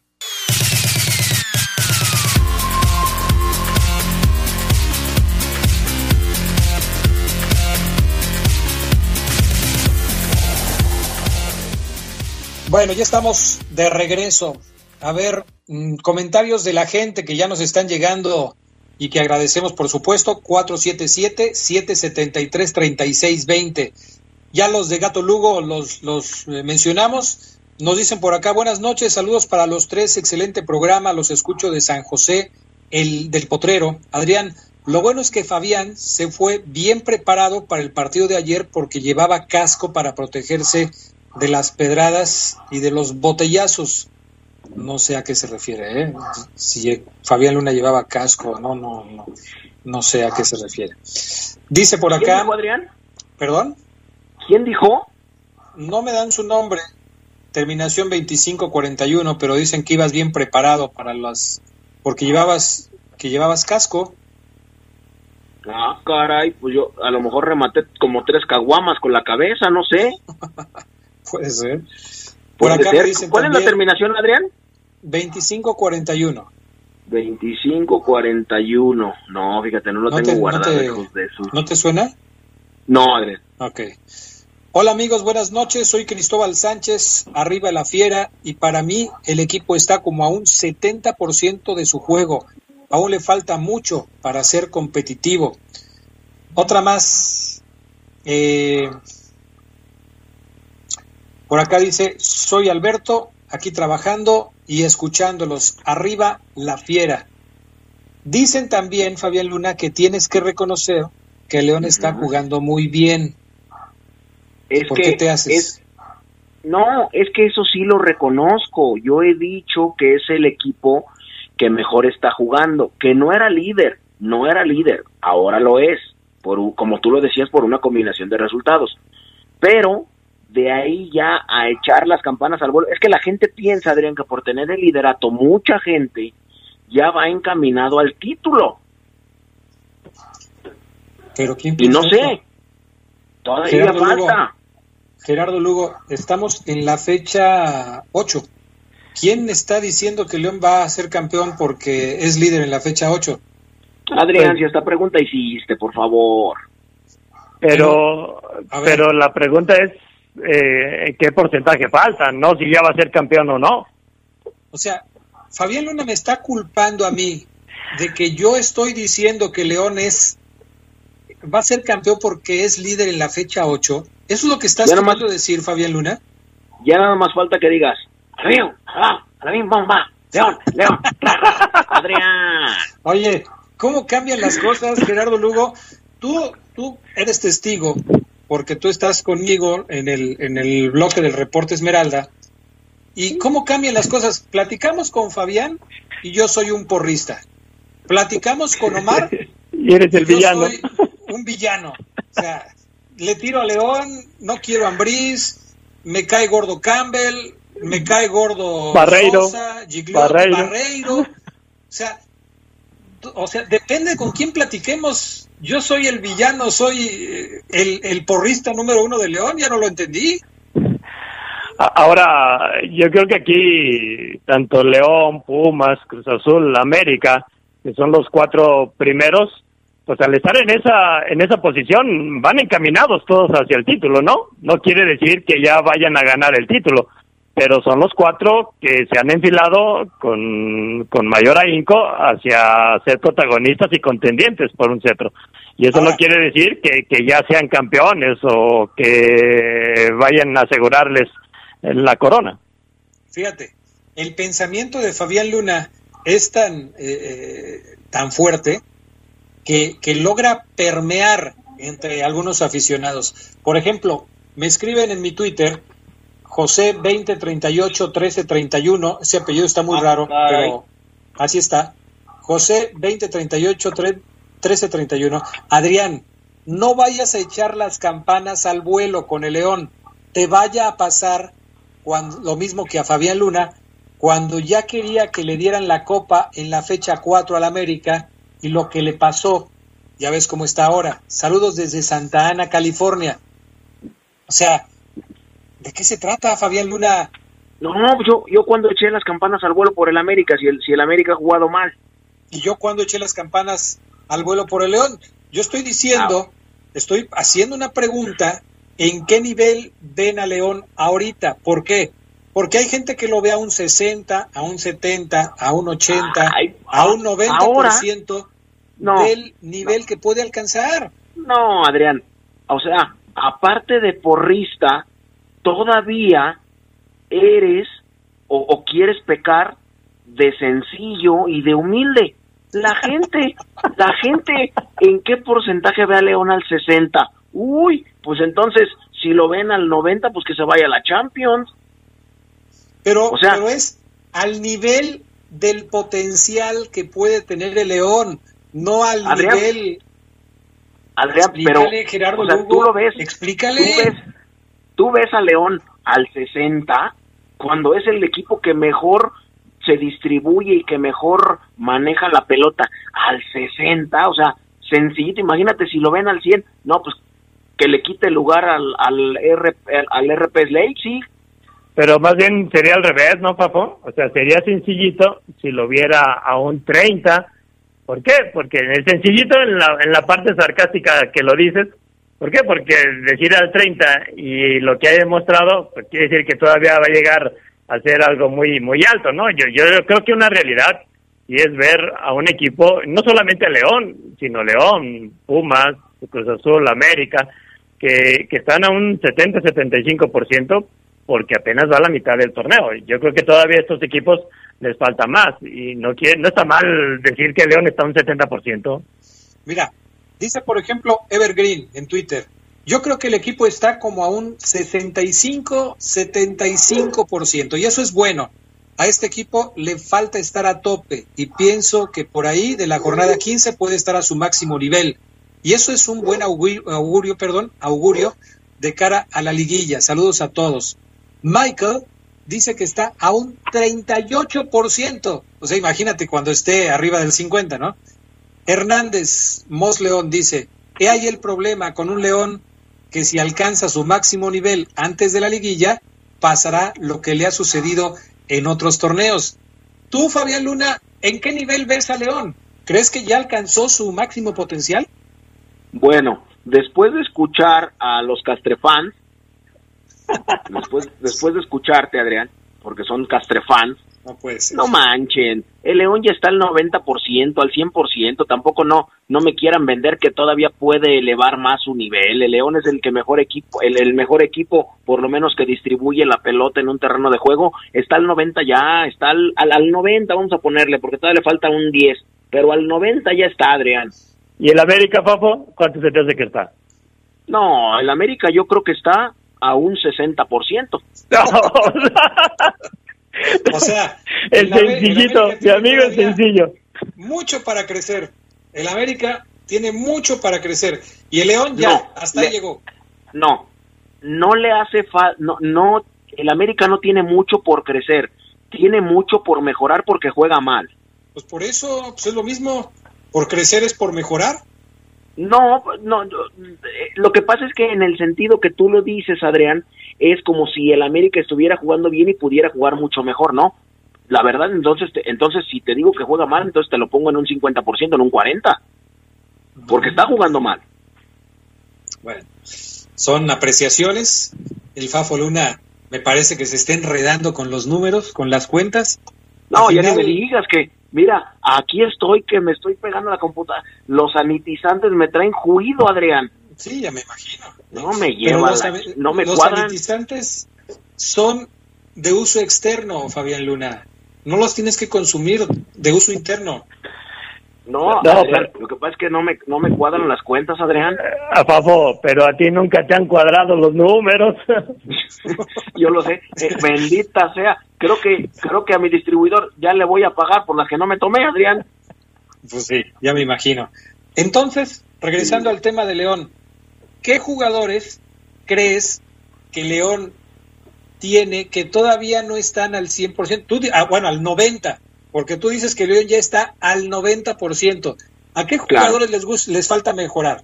Bueno, ya estamos de regreso. A ver, mm, comentarios de la gente que ya nos están llegando y que agradecemos, por supuesto, 477-773-3620. Ya los de Gato Lugo los, los eh, mencionamos. Nos dicen por acá, buenas noches, saludos para los tres, excelente programa, los escucho de San José, el del Potrero. Adrián, lo bueno es que Fabián se fue bien preparado para el partido de ayer porque llevaba casco para protegerse de las pedradas y de los botellazos. No sé a qué se refiere, ¿eh? Si Fabián Luna llevaba casco, no, no, no, no sé a qué se refiere. Dice por acá. ¿Quién dijo, Adrián? ¿Perdón? ¿Quién dijo? No me dan su nombre. Terminación 2541, pero dicen que ibas bien preparado para las. porque llevabas que llevabas casco. Ah, caray, pues yo a lo mejor rematé como tres caguamas con la cabeza, no sé. Puede ser. Por acá ¿Cuál es la terminación, Adrián? 25-41. 25-41. No, fíjate, no lo ¿No tengo te- no guardado. te- hijos de su- ¿No te suena? No, Adrián. Ok. Hola amigos, buenas noches. Soy Cristóbal Sánchez, arriba la fiera, y para mí el equipo está como a un 70% de su juego. Aún le falta mucho para ser competitivo. Otra más. Eh, por acá dice, soy Alberto, aquí trabajando y escuchándolos. Arriba la fiera. Dicen también, Fabián Luna, que tienes que reconocer que León está jugando muy bien. Es ¿Por que qué te haces? es- no, es que eso sí lo reconozco. Yo he dicho que es el equipo que mejor está jugando, que no era líder, no era líder, ahora lo es, por como tú lo decías, por una combinación de resultados. Pero de ahí ya a echar las campanas al vuelo, es que la gente piensa, Adrián, que por tener el liderato, mucha gente ya va encaminado al título. Pero ¿quién Y no piensa eso? sé, todavía Gerardo Lugo. falta. Gerardo Lugo, estamos en la fecha 8. ¿Quién está diciendo que León va a ser campeón porque es líder en la fecha 8? Adrián, si esta pregunta hiciste, por favor. Pero, pero la pregunta es eh, qué porcentaje falta, no si ya va a ser campeón o no. O sea, Fabián Luna me está culpando a mí de que yo estoy diciendo que León es va a ser campeón porque es líder en la fecha 8. ¿Eso es lo que estás nomás- queriendo decir, Fabián Luna? Ya nada más falta que digas, León, León, bomba, León, León, Adrián. Oye, ¿cómo cambian las cosas, Gerardo Lugo? Tú, tú eres testigo, porque tú estás conmigo en el, en el bloque del reporte Esmeralda. ¿Y cómo cambian las cosas? Platicamos con Fabián y yo soy un porrista. Platicamos con Omar Y eres el yo villano. soy un villano. O sea, le tiro a León, no quiero a Ambriz, me cae gordo Campbell, me cae gordo Barreiro. Sosa, Gigliotti, Barreiro. Barreiro. O sea, o sea, depende con quién platiquemos. Yo soy el villano, soy eh, el, el porrista número uno de León, ya no lo entendí. Ahora, yo creo que aquí tanto León, Pumas, Cruz Azul, América, que son los cuatro primeros, pues al estar en esa en esa posición van encaminados todos hacia el título, ¿no? No quiere decir que ya vayan a ganar el título, pero son los cuatro que se han enfilado con, con mayor ahínco hacia ser protagonistas y contendientes por un cetro. Y eso Ahora- no quiere decir que, que ya sean campeones o que vayan a asegurarles la corona. Fíjate, el pensamiento de Fabián Luna es tan, eh, eh, tan fuerte que, que logra permear entre algunos aficionados. Por ejemplo, me escriben en mi Twitter, José 2038 1331, ese apellido está muy Ah, raro, caray. pero así está. José 2038 1331. Adrián, no vayas a echar las campanas al vuelo con el león. Te vaya a pasar cuando, lo mismo que a Fabián Luna, cuando ya quería que le dieran la copa en la fecha 4 al América y lo que le pasó, ya ves cómo está ahora. Saludos desde Santa Ana, California. O sea, ¿de qué se trata, Fabián Luna? No, yo, yo cuando eché las campanas al vuelo por el América, si el, si el América ha jugado mal. Y yo cuando eché las campanas al vuelo por el León, yo estoy diciendo, estoy haciendo una pregunta, ¿en qué nivel ven a León ahorita? ¿Por qué? Porque hay gente que lo ve a un 60, a un 70, a un 80, Ay, a un 90% No. del nivel que puede alcanzar. No, Adrián. O sea, aparte de porrista, todavía eres o, o quieres pecar de sencillo y de humilde. La gente, la gente, ¿en qué porcentaje ve a León al 60? Uy, pues entonces, si lo ven al 90, pues que se vaya a la Champions. Pero, O sea- pero es al nivel del potencial que puede tener el León, no al Adrián, nivel Adrián, pero Gerardo o sea, Lugo, tú lo ves, explícale. Tú ves, tú ves a León al 60 cuando es el equipo que mejor se distribuye y que mejor maneja la pelota al 60, o sea, sencillito, imagínate si lo ven al 100, no, pues que le quite el lugar al, al, RP, al RP Leipzig, pero más bien sería al revés, ¿no, Papo? O sea, sería sencillito si lo viera a un 30. ¿Por qué? Porque el sencillito en la, en la parte sarcástica que lo dices, ¿por qué? Porque decir al 30 y lo que ha demostrado, pues quiere decir que todavía va a llegar a ser algo muy muy alto, ¿no? Yo, yo creo que una realidad y es ver a un equipo, no solamente León, sino León, Pumas, Cruz Azul, América, que, que están a un 70-75% porque apenas va a la mitad del torneo. Yo creo que todavía a estos equipos les falta más y no quiere, no está mal decir que León está a un 70%. Mira, dice por ejemplo Evergreen en Twitter, yo creo que el equipo está como a un 65-75% y eso es bueno. A este equipo le falta estar a tope y pienso que por ahí de la jornada 15 puede estar a su máximo nivel. Y eso es un buen augurio, perdón, augurio de cara a la liguilla. Saludos a todos. Michael dice que está a un 38%. O sea, imagínate cuando esté arriba del 50, ¿no? Hernández Mos León dice, he ahí el problema con un León que si alcanza su máximo nivel antes de la liguilla, pasará lo que le ha sucedido en otros torneos. Tú, Fabián Luna, ¿en qué nivel ves a León? ¿Crees que ya alcanzó su máximo potencial? Bueno, después de escuchar a los castrefans, después, después de escucharte, Adrián, porque son castrefans, no puede ser. No manchen, el León ya está al 90%, al 100%, tampoco no no me quieran vender que todavía puede elevar más su nivel. El León es el que mejor equipo, el, el mejor equipo, por lo menos que distribuye la pelota en un terreno de juego, está al 90 ya, está al, al, al 90, vamos a ponerle, porque todavía le falta un 10, pero al 90 ya está, Adrián. ¿Y el América, Papo? ¿Cuánto se te hace que está? No, el América yo creo que está a un 60%. No. o sea, el, sencillito, mi amigo es sencillo. Mucho para crecer. El América tiene mucho para crecer. Y el León ya, No, hasta le- ahí llegó. No, no le hace falta, no, no, el América no tiene mucho por crecer, tiene mucho por mejorar porque juega mal. Pues por eso pues es lo mismo. Por crecer es por mejorar. No, no, no, eh, lo que pasa es que en el sentido que tú lo dices, Adrián, es como si el América estuviera jugando bien y pudiera jugar mucho mejor, ¿no? La verdad, entonces, te- entonces si te digo que juega mal, entonces te lo pongo en un 50%, en un 40%, porque está jugando mal. Bueno, son apreciaciones. El Fafo Luna me parece que se está enredando con los números, con las cuentas. No, ya ni final- me digas que, mira, aquí estoy que me estoy pegando la computadora. Los sanitizantes me traen juido, Adrián. Sí, ya me imagino. No me lleva, los, la- no me los cuadran. sanitizantes son de uso externo, Fabián Luna. No los tienes que consumir de uso interno. No, No, Adrián, pero- lo que pasa es que no me, no me cuadran las cuentas, Adrián. A Papo, pero a ti nunca te han cuadrado los números. Yo lo sé, Eh, bendita sea. Creo que, creo que a mi distribuidor ya le voy a pagar por las que no me tomé, Adrián. Pues sí, ya me imagino. Entonces, regresando al tema de León, ¿qué jugadores crees que León tiene que todavía no están al 100%? Tú, ah, bueno, al 90%, porque tú dices que León ya está al 90%. ¿A qué Claro. jugadores les, gus- les falta mejorar?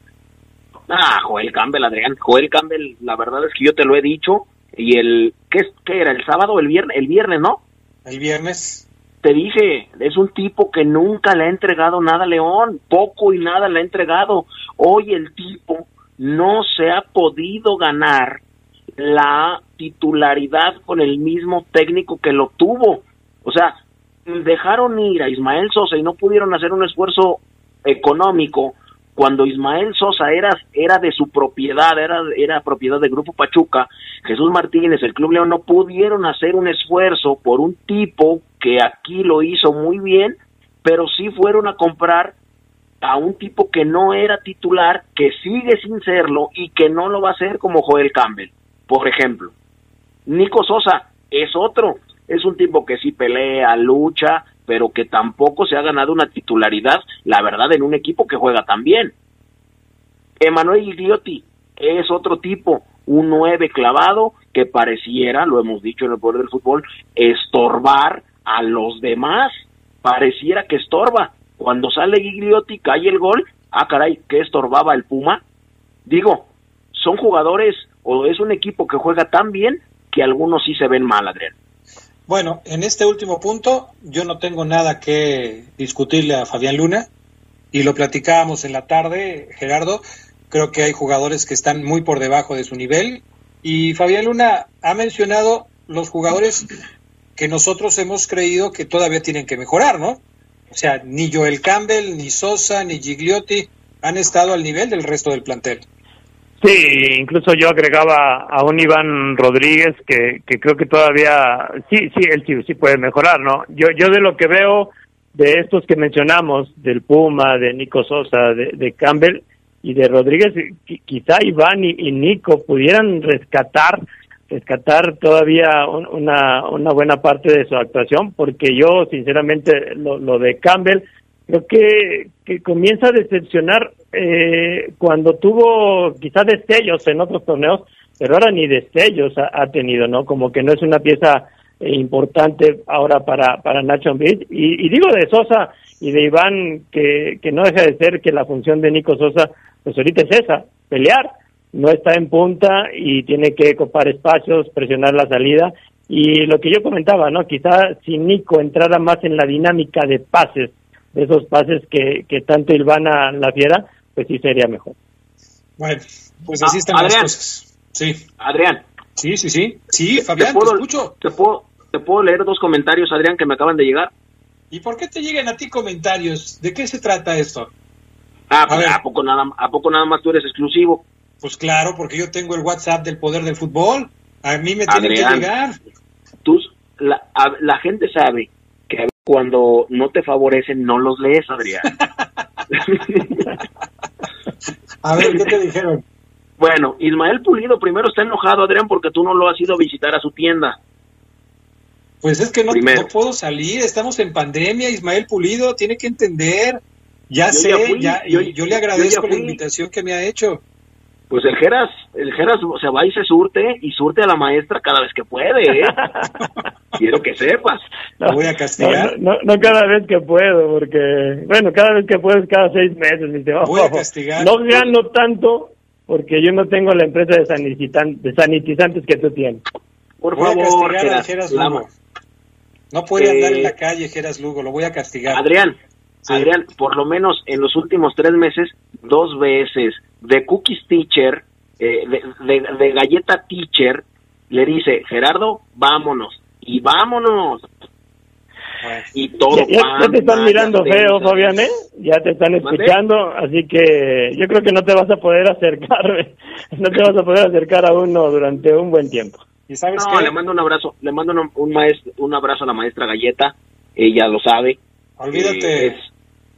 Ah, Joel Campbell, Adrián. Joel Campbell, la verdad es que yo te lo he dicho. Y el, ¿qué, qué era? ¿El sábado o el viernes? El viernes, ¿no? El viernes. Te dije, es un tipo que nunca le ha entregado nada a León, poco y nada le ha entregado. Hoy el tipo no se ha podido ganar la titularidad con el mismo técnico que lo tuvo. O sea, dejaron ir a Ismael Sosa y no pudieron hacer un esfuerzo económico cuando Ismael Sosa era, era de su propiedad, era, era propiedad del Grupo Pachuca, Jesús Martínez, el Club León no pudieron hacer un esfuerzo por un tipo que aquí lo hizo muy bien, pero sí fueron a comprar a un tipo que no era titular, que sigue sin serlo y que no lo va a hacer como Joel Campbell, por ejemplo. Nico Sosa es otro, es un tipo que sí pelea, lucha, pero que tampoco se ha ganado una titularidad, la verdad, en un equipo que juega tan bien. Emanuel Igliotti es otro tipo, un nueve clavado que pareciera, lo hemos dicho en el poder del fútbol, estorbar a los demás, pareciera que estorba. Cuando sale Gigliotti, cae el gol, ah caray, que estorbaba el Puma. Digo, son jugadores o es un equipo que juega tan bien que algunos sí se ven mal, Adrián. Bueno, en este último punto yo no tengo nada que discutirle a Fabián Luna y lo platicábamos en la tarde, Gerardo. Creo que hay jugadores que están muy por debajo de su nivel y Fabián Luna ha mencionado los jugadores que nosotros hemos creído que todavía tienen que mejorar, ¿no? O sea, ni Joel Campbell, ni Sosa, ni Gigliotti han estado al nivel del resto del plantel. Sí, incluso yo agregaba a un Iván Rodríguez que, que creo que todavía, sí, sí, él sí, sí puede mejorar, ¿no? Yo, yo de lo que veo de estos que mencionamos, del Puma, de Nico Sosa, de, Campbell y de Rodríguez, quizá Iván y, Nico pudieran rescatar, rescatar todavía una, una buena parte de su actuación, porque yo sinceramente lo, lo de Campbell creo que, que comienza a decepcionar eh, cuando tuvo quizás destellos en otros torneos, pero ahora ni destellos ha, tenido, ¿no? Como que no es una pieza eh, importante ahora para, para Nacho Ambriz. Y, digo de Sosa y de Iván que, que no deja de ser que la función de Nico Sosa, pues ahorita es esa, pelear. No está en punta y tiene que copar espacios, presionar la salida. Y lo que yo comentaba, ¿no? Quizá si Nico entrara más en la dinámica de pases, de esos pases que, que tanto Ilvana la fiera, pues sí sería mejor. Bueno, pues así están las cosas. Sí. Adrián. Sí, sí, sí. Sí, Fabián, te, escucho. Te puedo, te puedo leer dos comentarios, Adrián, que me acaban de llegar. ¿Y por qué te llegan a ti comentarios? ¿De qué se trata esto? Ah, pues, a, poco nada, ¿a poco nada más tú eres exclusivo? Pues claro, porque yo tengo el WhatsApp del poder del fútbol. A mí me tiene que llegar. Tú, la, la gente sabe que cuando no te favorecen no los lees, Adrián. A ver, ¿qué te dijeron? Bueno, Ismael Pulido primero está enojado, Adrián, porque tú no lo has ido a visitar a su tienda. Pues es que no, puedo salir, estamos en pandemia, Ismael Pulido tiene que entender. Ya sé, ya, yo, yo, le agradezco la invitación que me ha hecho pues el Geras, el Geras se va y se surte y surte a la maestra cada vez que puede. ¿eh? Quiero que sepas. No, voy a castigar. No, no, cada vez que puedo, porque, bueno, cada vez que puedo es cada seis meses. Mi voy a castigar. No gano tanto porque yo no tengo la empresa de, sanitizantes que tú tienes. Por voy favor, a castigar a Geras Lugo. No puede andar en la calle, Geras Lugo, lo voy a castigar. Adrián, Adrián, por lo menos en los últimos tres meses, dos veces de Cookies Teacher, eh, de, Galleta Teacher, le dice, Gerardo, vámonos, y vámonos. Y todo ya, te están mirando feo, Fabián, ¿eh? Ya te están escuchando, así que yo creo que no te vas a poder acercar, no te vas a poder acercar a uno durante un buen tiempo. ¿Y sabes no, le mando un abrazo, le mando un, maestro, un abrazo a la maestra Galleta, ella lo sabe. Olvídate, eh,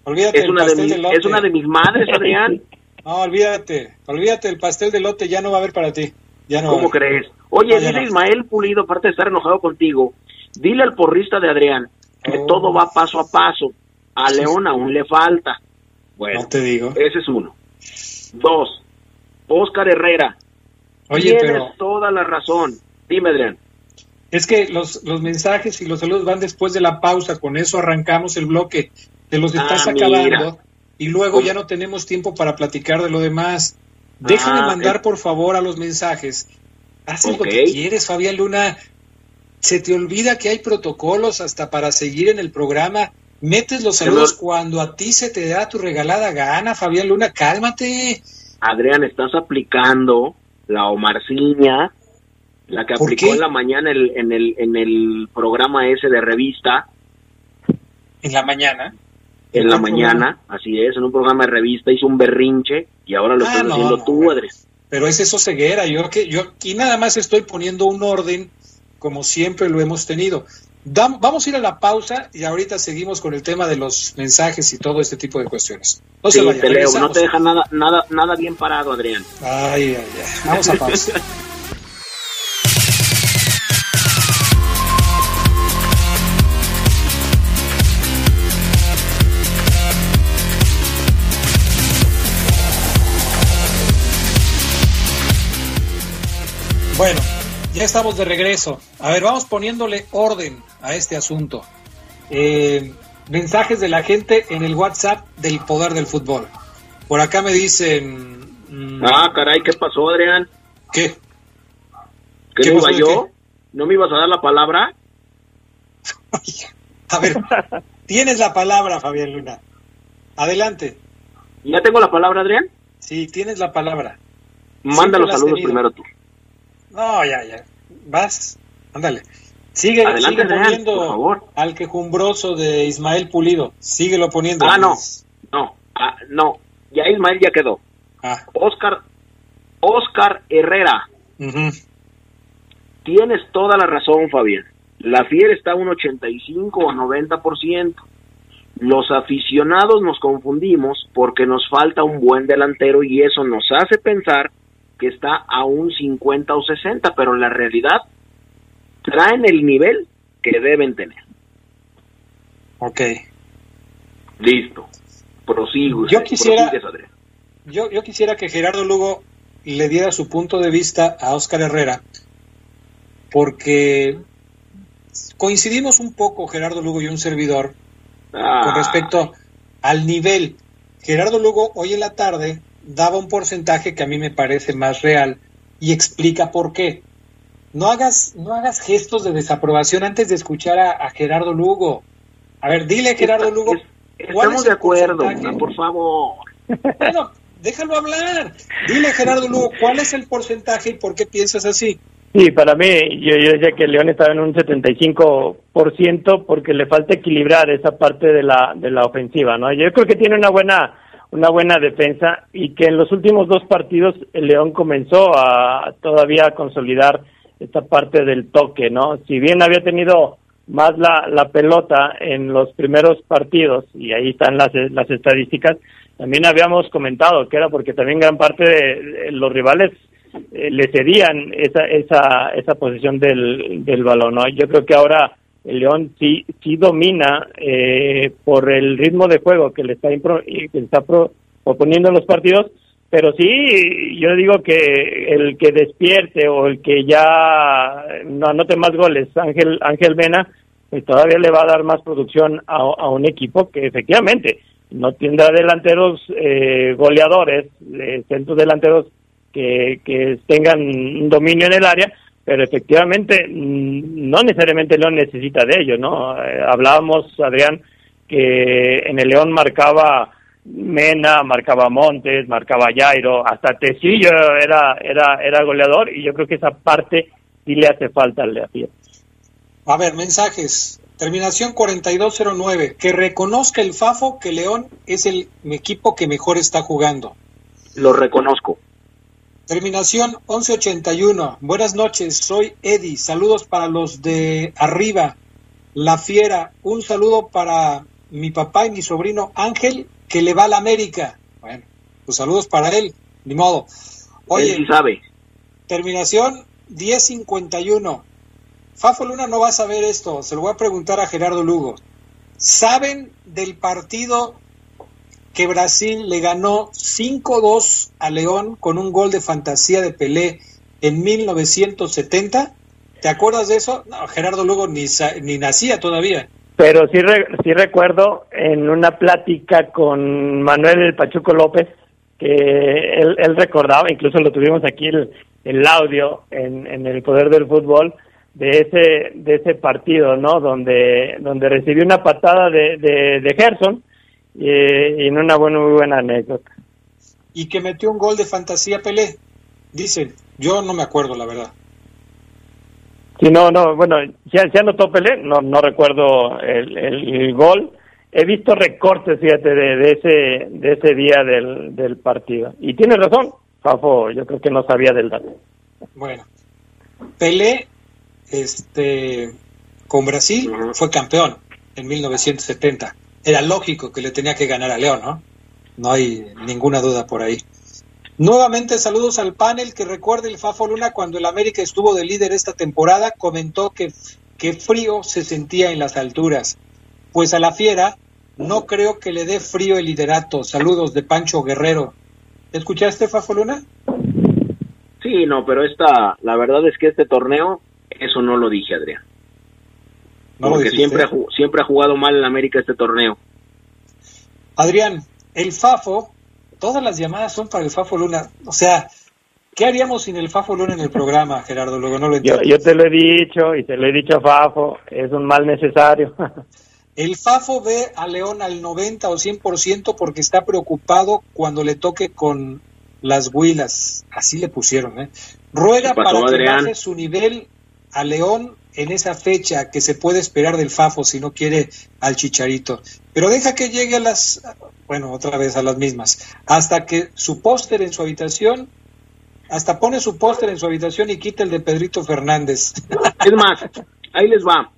olvídate es, una de es una de mis madres, Adrián. No, olvídate, olvídate, el pastel de lote ya no va a haber para ti. Ya no ¿Cómo crees? Oye, dile Ismael Pulido, aparte de estar enojado contigo, dile al porrista de Adrián que oh. todo va paso a paso. A León aún le falta. Bueno, no te digo. Ese es uno. Dos, Oscar Herrera. Oye, Tienes pero... toda la razón. Dime, Adrián. Es que los, los mensajes y los saludos van después de la pausa, con eso arrancamos el bloque. Te los estás ah, acabando y luego ya no tenemos tiempo para platicar de lo demás. Déjame ah, mandar, por favor, a los mensajes. Haz lo que quieres, Fabián Luna. Se te olvida que hay protocolos hasta para seguir en el programa. Metes los saludos cuando a ti se te da tu regalada gana, Fabián Luna. Cálmate. Adrián, estás aplicando la Omarciña, la que aplicó en la mañana en el, en el programa ese de revista. ¿En la mañana? En la mañana, así es, en un programa de revista hizo un berrinche y ahora lo ah, estás haciendo tú, Adres. Pero es eso ceguera, yo que yo aquí nada más estoy poniendo un orden como siempre lo hemos tenido. vamos a ir a la pausa y ahorita seguimos con el tema de los mensajes y todo este tipo de cuestiones. No sí, te leo, no te deja nada, nada, nada bien parado, Adrián. Ay, ay, ay. Vamos a pausa. Bueno, ya estamos de regreso. A ver, vamos poniéndole orden a este asunto. Eh, mensajes de la gente en el WhatsApp del poder del fútbol. Por acá me dicen... Mm, ah, caray, ¿qué pasó, Adrián? ¿Qué? ¿Qué, ¿Qué yo? ¿No me ibas a dar la palabra? a ver, tienes la palabra, Fabián Luna. Adelante. ¿Ya tengo la palabra, Adrián? Sí, tienes la palabra. Manda los saludos primero tú. No, ya, ya. Vas, ándale. Sigue, sigue poniendo al quejumbroso de Ismael Pulido. Síguelo poniendo. Ah, no. No, ah, no. Ya Ismael ya quedó. Ah. Oscar, Oscar Herrera. Tienes toda la razón, Fabián. La Fiera está a un 85 o 90%. Los aficionados nos confundimos porque nos falta un buen delantero y eso nos hace pensar que está a un 50 o 60, pero en la realidad traen el nivel que deben tener. Ok. Listo. Prosigo. Yo quisiera, yo, yo quisiera que Gerardo Lugo le diera su punto de vista a Oscar Herrera, porque coincidimos un poco, Gerardo Lugo y un servidor, con ah. respecto al nivel. Gerardo Lugo hoy en la tarde daba un porcentaje que a mí me parece más real y explica por qué. No hagas, no hagas gestos de desaprobación antes de escuchar a, Gerardo Lugo. A ver, dile Gerardo Lugo. estamos de acuerdo, por favor. Bueno, déjalo hablar. Dile Gerardo Lugo, ¿cuál es el porcentaje y por qué piensas así? Sí, para mí, yo, yo decía que León estaba en un 75% porque le falta equilibrar esa parte de la, de la ofensiva, ¿no? Yo creo que tiene una buena una buena defensa y que en los últimos dos partidos el León comenzó a todavía consolidar esta parte del toque, ¿no? Si bien había tenido más la, la pelota en los primeros partidos, y ahí están las, las estadísticas, también habíamos comentado que era porque también gran parte de los rivales eh, le cedían esa, esa, esa posición del, del balón, ¿no? Yo creo que ahora el León sí, sí domina eh, por el ritmo de juego que le está, que está proponiendo en los partidos, pero sí, yo digo que el que despierte o el que ya no anote más goles, Ángel, Ángel Vena, pues todavía le va a dar más producción a, un equipo que efectivamente no tendrá delanteros eh, goleadores, eh, centros delanteros que, que tengan un dominio en el área, pero efectivamente mm, no necesariamente León necesita de ello, ¿no? Eh, hablábamos, Adrián, que en el León marcaba Mena, marcaba Montes, marcaba Jairo, hasta Tecillo era, era, era goleador y yo creo que esa parte sí le hace falta al León. A ver, mensajes. Terminación 4209. Que reconozca el Fafo que León es el equipo que mejor está jugando. Lo reconozco. Terminación 1181. Buenas noches, soy Eddie. Saludos para los de arriba. La Fiera. Un saludo para mi papá y mi sobrino Ángel, que le va a la América. Bueno, pues saludos para él. Ni modo. Oye, él sabe. Terminación 1051. Fafo Luna no va a saber esto. Se lo voy a preguntar a Gerardo Lugo. ¿Saben del partido que Brasil le ganó 5-2 a León con un gol de fantasía de Pelé en 1970. ¿Te acuerdas de eso? No, Gerardo Lugo ni, ni nacía todavía. Pero sí, sí recuerdo en una plática con Manuel el Pachuco López que él, él recordaba, incluso lo tuvimos aquí el, el audio en, en el poder del fútbol, de ese de ese partido, ¿no? Donde donde recibió una patada de, de, de Gerson y, en una buena, muy buena anécdota. Y que metió un gol de fantasía Pelé, dicen. Yo no me acuerdo, la verdad. Sí, no, no, bueno, ya, ya anotó Pelé, no, no recuerdo el, el, gol. He visto recortes, fíjate, de, de, ese, de ese día del, del partido. Y tiene razón, Fafo, yo creo que no sabía del dato. Bueno, Pelé, este, con Brasil, fue campeón en 1970 era lógico que le tenía que ganar a León, ¿no? No hay ninguna duda por ahí. Nuevamente saludos al panel que recuerde el Fafo Luna cuando el América estuvo de líder esta temporada, comentó que, que frío se sentía en las alturas. Pues a la fiera no creo que le dé frío el liderato. Saludos de Pancho Guerrero. ¿Escuchaste Fafo Luna? Sí, no, pero esta, la verdad es que este torneo, eso no lo dije, Adrián porque siempre ha, siempre ha jugado mal en América este torneo. Adrián, el Fafo, todas las llamadas son para el Fafo Luna. O sea, ¿Qué haríamos sin el Fafo Luna en el programa, Gerardo? Luego no lo yo, yo te lo he dicho y te lo he dicho a Fafo, es un mal necesario. El Fafo ve a León al 90 o 100% porque está preocupado cuando le toque con las huilas. Así le pusieron, ¿eh? Ruega para que baje su nivel a León en esa fecha que se puede esperar del Fafo si no quiere al Chicharito. Pero deja que llegue a las, bueno, otra vez a las mismas, hasta que su póster en su habitación, hasta pone su póster en su habitación y quita el de Pedrito Fernández. Es más, ahí les va.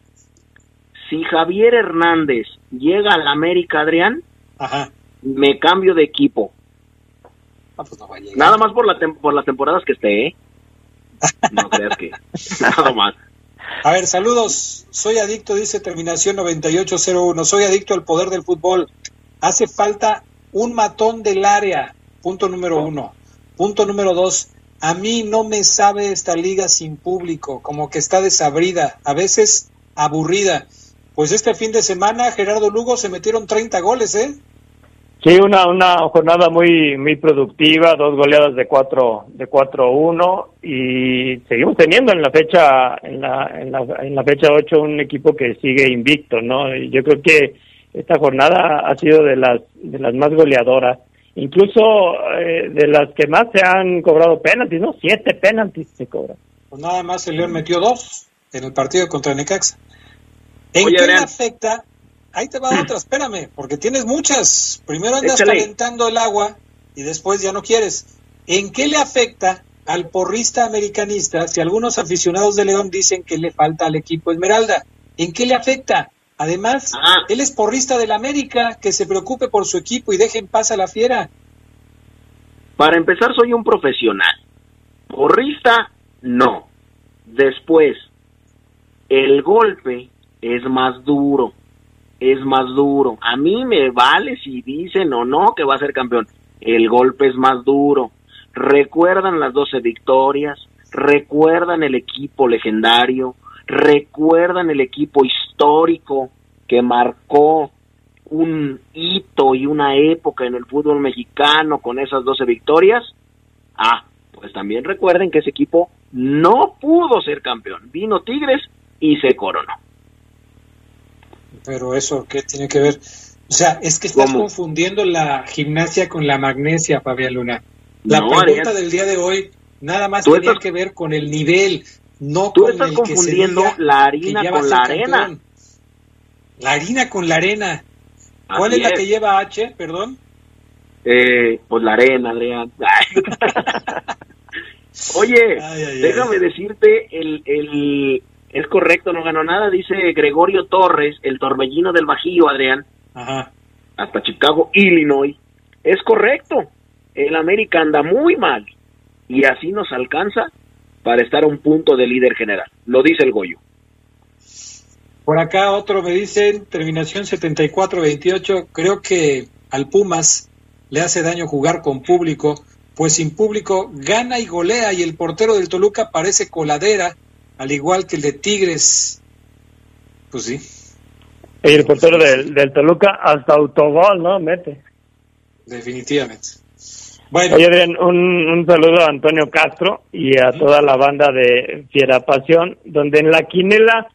Si Javier Hernández llega al América, Adrián, me cambio de equipo. Ah, pues nada más por, la por las temporadas que esté, ¿eh? No creas que. Nada más. A ver, saludos. Soy adicto, dice terminación 9801. Soy adicto al poder del fútbol. Hace falta un matón del área. Punto número uno. Punto número dos. A mí no me sabe esta liga sin público, como que está desabrida, a veces aburrida. Pues este fin de semana, Gerardo Lugo, se metieron 30 goles, ¿eh? Sí, una, una jornada muy muy productiva, dos goleadas de 4 de 4-1 y seguimos teniendo en la fecha en la, en la, en la fecha 8 un equipo que sigue invicto, ¿no? yo creo que esta jornada ha sido de las de las más goleadoras, incluso eh, de las que más se han cobrado penaltis, ¿no? Siete penaltis se cobran. Pues nada más el León metió dos en el partido contra Necaxa. ¿En qué le afecta ahí te va otra, espérame, porque tienes muchas. Primero andas calentando el agua y después ya no quieres. ¿En qué le afecta al porrista americanista si algunos aficionados de León dicen que le falta al equipo Esmeralda? ¿En qué le afecta? Además, ah. él es porrista del América, que se preocupe por su equipo y deje en paz a la fiera. Para empezar, soy un profesional. Porrista, no. Después, el golpe es más duro es más duro. A mí me vale si dicen o no que va a ser campeón. El golpe es más duro. Recuerdan las 12 victorias, recuerdan el equipo legendario, recuerdan el equipo histórico que marcó un hito y una época en el fútbol mexicano con esas 12 victorias. Ah, pues también recuerden que ese equipo no pudo ser campeón. Vino Tigres y se coronó. Pero eso, ¿qué tiene que ver? O sea, es que estás confundiendo la gimnasia con la magnesia, Fabián Luna. La pregunta del día de hoy nada más tenía que ver con el nivel, no tú con estás confundiendo la harina con la arena. La harina con la arena. ¿Cuál es, la que lleva H, perdón? Eh, pues la arena, Adrián. Oye, déjame decirte el, el, es correcto, no ganó nada, dice Gregorio Torres, el torbellino del Bajío, Adrián. Ajá. Hasta Chicago, Illinois. Es correcto. El América anda muy mal. Y así nos alcanza para estar a un punto de líder general. Lo dice el Goyo. Por acá otro me dice, terminación 74-28, creo que al Pumas le hace daño jugar con público, pues sin público gana y golea y el portero del Toluca parece coladera al igual que el de Tigres. Pues sí. Y el portero del, del Toluca hasta autogol, ¿no? Mete. Definitivamente. Bueno. Oye, bien, un, un, saludo a Antonio Castro y a toda la banda de Fiera Pasión, donde en la quinela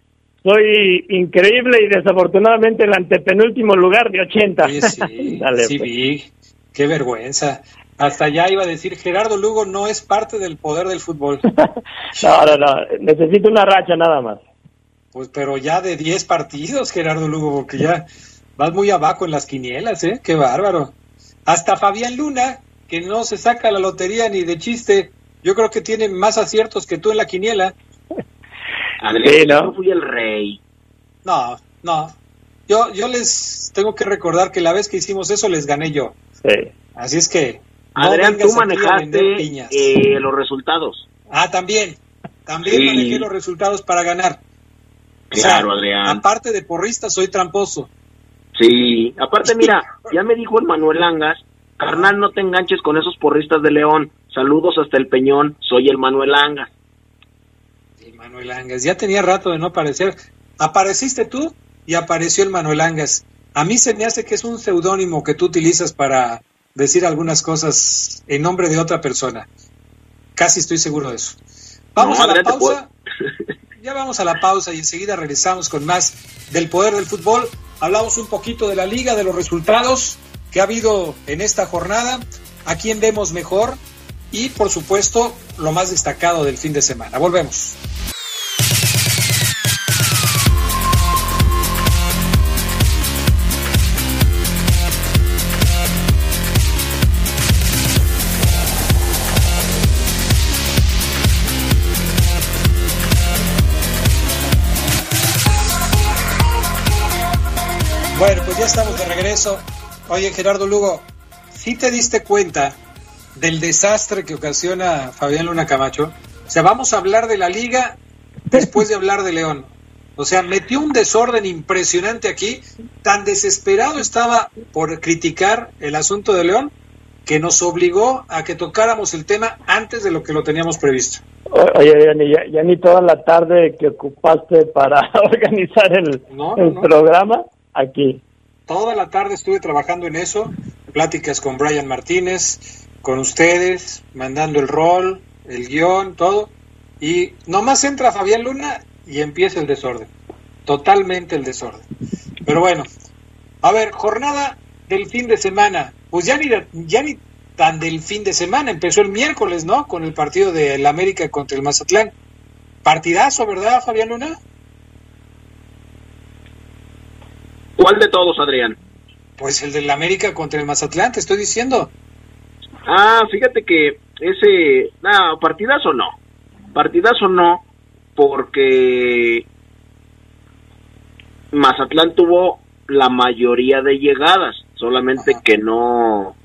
soy increíble y desafortunadamente el antepenúltimo lugar de 80. Sí, sí, sí pues. vi. Qué vergüenza. Hasta ya iba a decir, Gerardo Lugo no es parte del poder del fútbol. no, no, no, necesito una racha nada más. Pues pero ya de 10 partidos, Gerardo Lugo, porque ya vas muy abajo en las quinielas, ¿eh? Qué bárbaro. Hasta Fabián Luna, que no se saca la lotería ni de chiste, yo creo que tiene más aciertos que tú en la quiniela. Adrián, ¿no? fui el rey. No, no. Yo, yo les tengo que recordar que la vez que hicimos eso les gané yo. Sí. Así es que Adrián, tú manejaste eh, los resultados. Ah, también. También manejé los resultados para ganar. Claro, Adrián. Aparte de porrista, soy tramposo. Sí, aparte, mira, ya me dijo el Manuel Langas, carnal, no te enganches con esos porristas de León. Saludos hasta el Peñón, soy el Manuel Langas. El Manuel Langas, ya tenía rato de no aparecer. Apareciste tú y apareció el Manuel Langas. A mí se me hace que es un seudónimo que tú utilizas para decir algunas cosas en nombre de otra persona. Casi estoy seguro de eso. Vamos a la pausa. Ya vamos a la pausa y enseguida regresamos con más del poder del fútbol. Hablamos un poquito de la liga, de los resultados que ha habido en esta jornada, a quién vemos mejor y por supuesto lo más destacado del fin de semana. Volvemos. Bueno, pues ya estamos de regreso. Oye, Gerardo Lugo, ¿sí te diste cuenta del desastre que ocasiona Fabián Luna Camacho? O sea, vamos a hablar de la liga después de hablar de León. O sea, metió un desorden impresionante aquí. Tan desesperado estaba por criticar el asunto de León que nos obligó a que tocáramos el tema antes de lo que lo teníamos previsto. Oye, ya, ya ni toda la tarde que ocupaste para organizar el, el programa aquí. Toda la tarde estuve trabajando en eso, pláticas con Brian Martínez, con ustedes, mandando el rol, el guion, todo. Y nomás entra Fabián Luna y empieza el desorden. Totalmente el desorden. Pero bueno, a ver, jornada del fin de semana. Pues ya ni, ya ni tan del fin de semana. Empezó el miércoles, ¿no? Con el partido del América contra el Mazatlán. Partidazo, ¿verdad, Fabián Luna? ¿Cuál de todos, Adrián? Pues el del América contra el Mazatlán, te estoy diciendo. Ah, fíjate que ese, no, partidazo no, partidazo no, porque Mazatlán tuvo la mayoría de llegadas, solamente que no,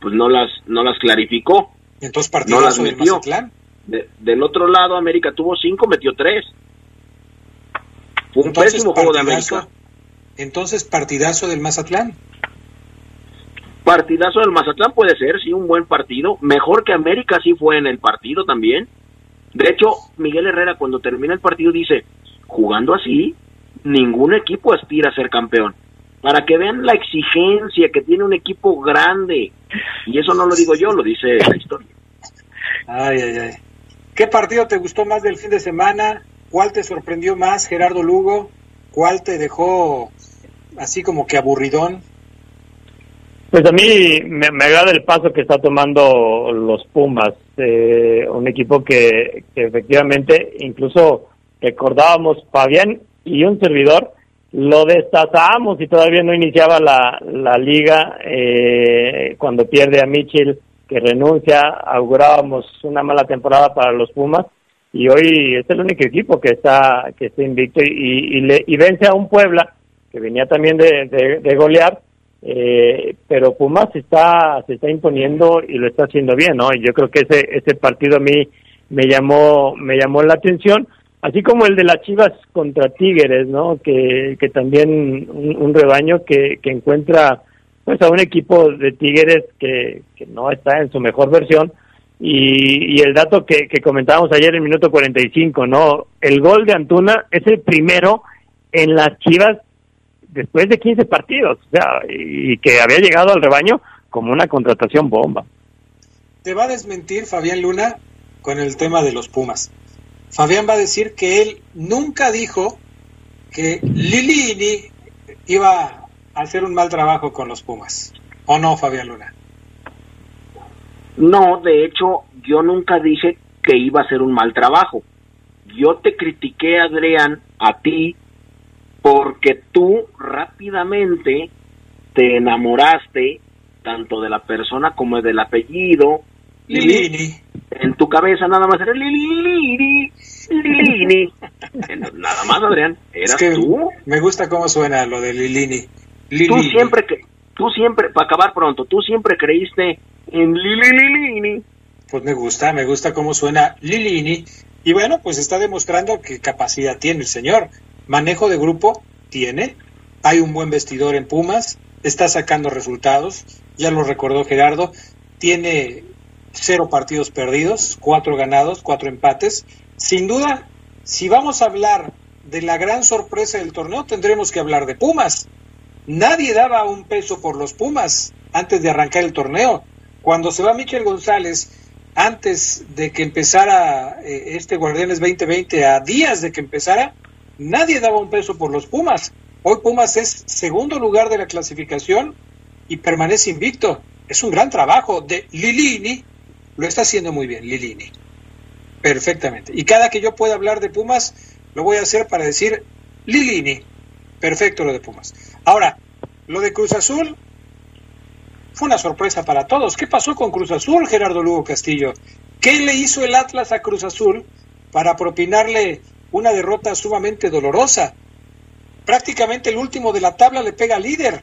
pues no las, no las clarificó. Entonces partidazo no del Mazatlán. del otro lado, América tuvo cinco, metió tres. Fue un pésimo juego de América. Entonces, partidazo del Mazatlán. Partidazo del Mazatlán puede ser, sí, un buen partido. Mejor que América sí fue en el partido también. De hecho, Miguel Herrera cuando termina el partido dice, jugando así, ningún equipo aspira a ser campeón. Para que vean la exigencia que tiene un equipo grande. Y eso no lo digo yo, lo dice la historia. Ay, ay, ay. ¿Qué partido te gustó más del fin de semana? ¿Cuál te sorprendió más, Gerardo Lugo? ¿Cuál te dejó así como que aburridón? Pues a mí me, agrada el paso que está tomando los Pumas, eh, un equipo que, efectivamente incluso recordábamos Fabián y un servidor, lo destazábamos y todavía no iniciaba la, la liga eh, cuando pierde a Mitchell que renuncia, augurábamos una mala temporada para los Pumas y hoy es el único equipo que está que está invicto y, y, le, y vence a un Puebla que venía también de, de, golear, eh, pero Pumas se está, se está imponiendo y lo está haciendo bien, ¿no? Y yo creo que ese, ese partido a mí me llamó, me llamó la atención, así como el de las Chivas contra Tigres, ¿no? Que, que también un, rebaño que, que encuentra pues a un equipo de Tigres que, que no está en su mejor versión, y, y, el dato que, comentábamos ayer en minuto 45, ¿no? El gol de Antuna es el primero en las Chivas después de 15 partidos, o sea, y que había llegado al rebaño como una contratación bomba. Te va a desmentir Fabián Luna con el tema de los Pumas. Fabián va a decir que él nunca dijo que Lilini iba a hacer un mal trabajo con los Pumas. ¿O no, Fabián Luna? No, de hecho, yo nunca dije que iba a hacer un mal trabajo. Yo te critiqué, Adrián, a ti porque tú rápidamente te enamoraste tanto de la persona como del apellido. Lilini. En tu cabeza nada más era Lilini, Lilini. nada más, Adrián. ¿Eras tú? Me gusta cómo suena lo de Lilini. Tú siempre, que, tú siempre, para acabar pronto, tú siempre creíste en Lilini. Pues me gusta, me gusta cómo suena Lilini. Y bueno, pues está demostrando qué capacidad tiene el señor manejo de grupo tiene, hay un buen vestidor en Pumas, está sacando resultados, ya lo recordó Gerardo, tiene cero partidos perdidos, cuatro ganados, cuatro empates. Sin duda, si vamos a hablar de la gran sorpresa del torneo, tendremos que hablar de Pumas. Nadie daba un peso por los Pumas antes de arrancar el torneo. Cuando se va Michel González antes de que empezara eh, este Guardianes 2020, a días de que empezara, nadie daba un peso por los Pumas. Hoy Pumas es segundo lugar de la clasificación y permanece invicto. Es un gran trabajo de Lilini, lo está haciendo muy bien Lilini. Perfectamente. Y cada que yo pueda hablar de Pumas, lo voy a hacer para decir Lilini. Perfecto lo de Pumas. Ahora, lo de Cruz Azul fue una sorpresa para todos. ¿Qué pasó con Cruz Azul, Gerardo Lugo Castillo? ¿Qué le hizo el Atlas a Cruz Azul para propinarle una derrota sumamente dolorosa? Prácticamente el último de la tabla le pega al líder.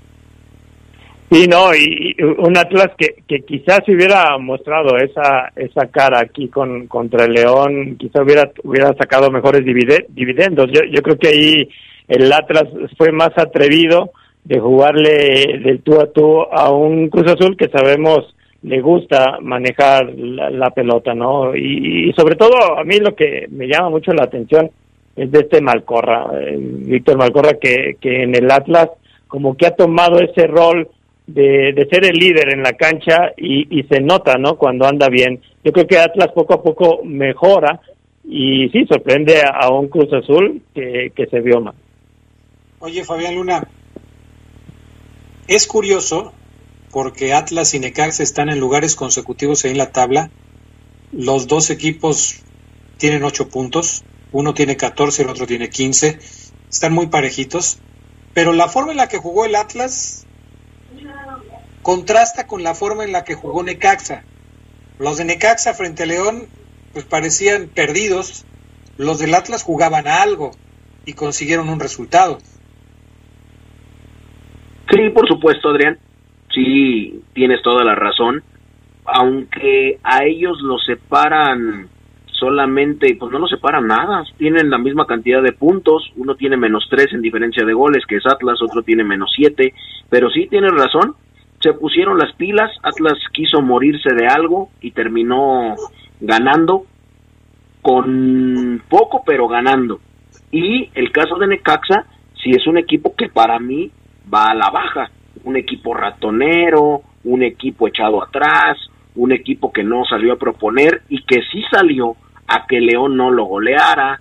Sí, no, y, un Atlas que, que quizás hubiera mostrado esa esa cara aquí con contra el León, quizás hubiera hubiera sacado mejores dividendos. Yo, yo creo que ahí el Atlas fue más atrevido de jugarle del tú a tú a un Cruz Azul que sabemos le gusta manejar la, pelota, ¿no? Y, sobre todo a mí lo que me llama mucho la atención es de este Malcorra, eh, Víctor Malcorra, que, que en el Atlas como que ha tomado ese rol de, de ser el líder en la cancha y, y se nota, ¿no? Cuando anda bien. Yo creo que Atlas poco a poco mejora y sí, sorprende a, un Cruz Azul que, que se vio mal. Oye, Fabián Luna, es curioso porque Atlas y Necaxa están en lugares consecutivos ahí en la tabla. Los dos equipos tienen ocho puntos, uno tiene 14, el otro tiene 15. Están muy parejitos, pero la forma en la que jugó el Atlas contrasta con la forma en la que jugó Necaxa. Los de Necaxa frente a León pues parecían perdidos, los del Atlas jugaban a algo y consiguieron un resultado. Sí, por supuesto, Adrián. Sí, tienes toda la razón. Aunque a ellos los separan solamente, pues no los separan nada, tienen la misma cantidad de puntos, uno tiene menos tres en diferencia de goles, que es Atlas, otro tiene menos siete, pero sí tienes razón, se pusieron las pilas, Atlas quiso morirse de algo y terminó ganando con poco pero ganando. Y el caso de Necaxa, si es un equipo que para mí va a la baja, un equipo ratonero, un equipo echado atrás, un equipo que no salió a proponer y que sí salió a que León no lo goleara.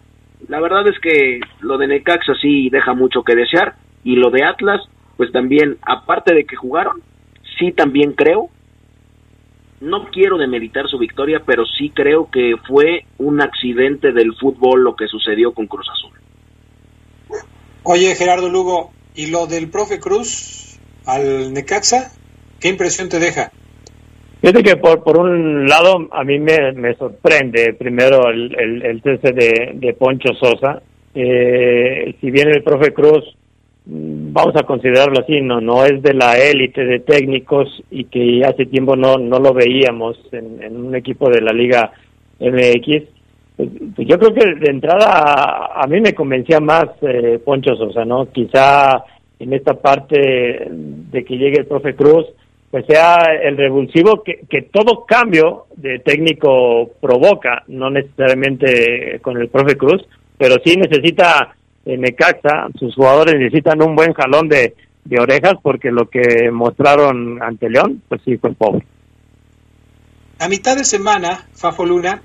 La verdad es que lo de Necaxa sí deja mucho que desear y lo de Atlas, pues también, aparte de que jugaron, sí también creo, no quiero demeritar su victoria, pero sí creo que fue un accidente del fútbol lo que sucedió con Cruz Azul. Oye, Gerardo Lugo, ¿y lo del profe Cruz al Necaxa? ¿Qué impresión te deja? Fíjate que por, por un lado a mí me, me sorprende primero el, el, cese de, de Poncho Sosa. Eh, si bien el profe Cruz Mm, vamos a considerarlo así, no no es de la élite de técnicos y que hace tiempo no no lo veíamos en, un equipo de la Liga MX. Pues, yo creo que de entrada a, mí me convencía más eh, Poncho Sosa, ¿no? Quizá en esta parte de que llegue el profe Cruz, pues sea el revulsivo que, que todo cambio de técnico provoca, no necesariamente con el profe Cruz, pero sí necesita en Necaxa, sus jugadores necesitan un buen jalón de, de orejas porque lo que mostraron ante León, pues sí fue pobre. A mitad de semana, Fafo Luna,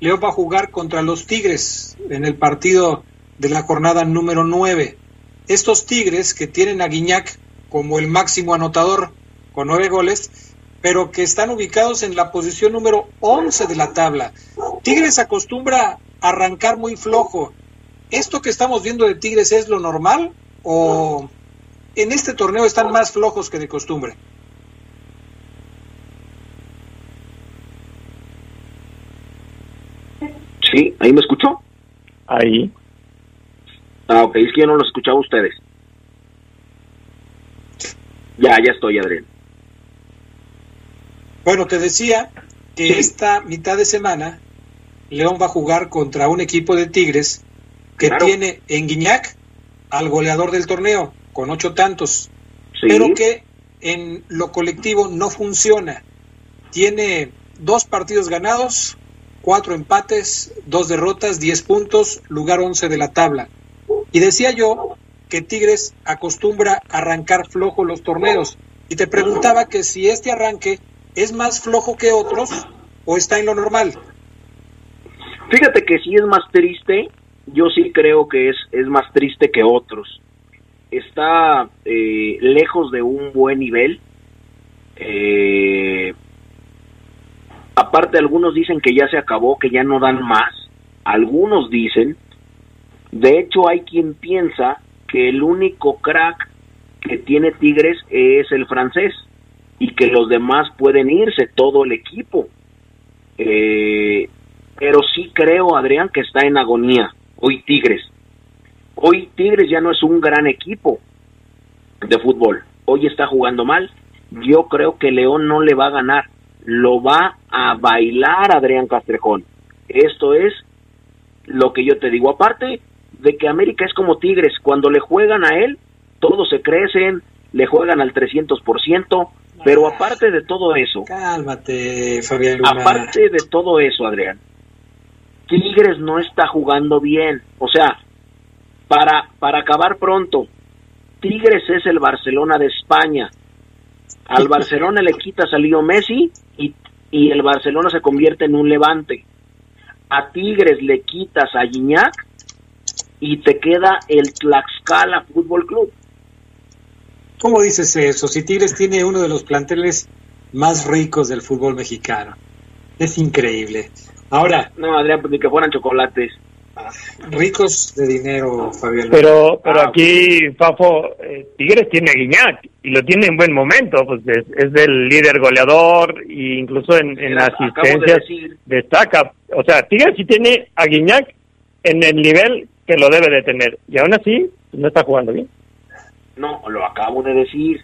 León va a jugar contra los Tigres en el partido de la jornada número 9. Estos Tigres que tienen a Guiñac como el máximo anotador con nueve goles, pero que están ubicados en la posición número 11 de la tabla. Tigres acostumbra arrancar muy flojo ¿esto que estamos viendo de Tigres es lo normal o en este torneo están más flojos que de costumbre? Sí, ahí me escuchó. Ahí. Ah, ok, es que yo no lo escuchaba a ustedes. Ya, ya estoy, Adrián. Bueno, te decía que esta mitad de semana León va a jugar contra un equipo de Tigres que tiene en Guiñac al goleador del torneo con ocho tantos, pero que en lo colectivo no funciona. Tiene dos partidos ganados, cuatro empates, dos derrotas, diez puntos, lugar once de la tabla. Y decía yo que Tigres acostumbra arrancar flojo los torneos. Y te preguntaba que si este arranque es más flojo que otros o está en lo normal? Fíjate que sí es más triste, yo sí creo que es, es más triste que otros. Está eh, lejos de un buen nivel. Eh, aparte, algunos dicen que ya se acabó, que ya no dan más. Algunos dicen. De hecho, hay quien piensa que el único crack que tiene Tigres es el francés y que los demás pueden irse, todo el equipo. Eh, pero sí creo, Adrián, que está en agonía hoy Tigres. Hoy Tigres ya no es un gran equipo de fútbol. Hoy está jugando mal. Yo creo que León no le va a ganar. Lo va a bailar Adrián Castrejón. Esto es lo que yo te digo. Aparte de que América es como Tigres. Cuando le juegan a él, todos se crecen, le juegan al 300%. Pero aparte de todo eso. Cálmate, Fabián. Aparte de todo eso, Adrián. Tigres no está jugando bien. O sea, para, para acabar pronto, Tigres es el Barcelona de España. Al Barcelona le quita salió Messi y, y el Barcelona se convierte en un levante. A Tigres le quitas a Guiñac y te queda el Tlaxcala Fútbol Club. ¿Cómo dices eso? Si Tigres tiene uno de los planteles más ricos del fútbol mexicano. Es increíble. Ahora. No, Adrián, pues ni que fueran chocolates. Ricos de dinero, Fabián. Pero, pero ah, aquí, Fafo, eh, Tigres tiene a Guiñac y lo tiene en buen momento, pues es, es el líder goleador e incluso en, en asistencias destaca. O sea, Tigres sí tiene a Guiñac en el nivel que lo debe de tener y aún así no está jugando bien. No, lo acabo de decir.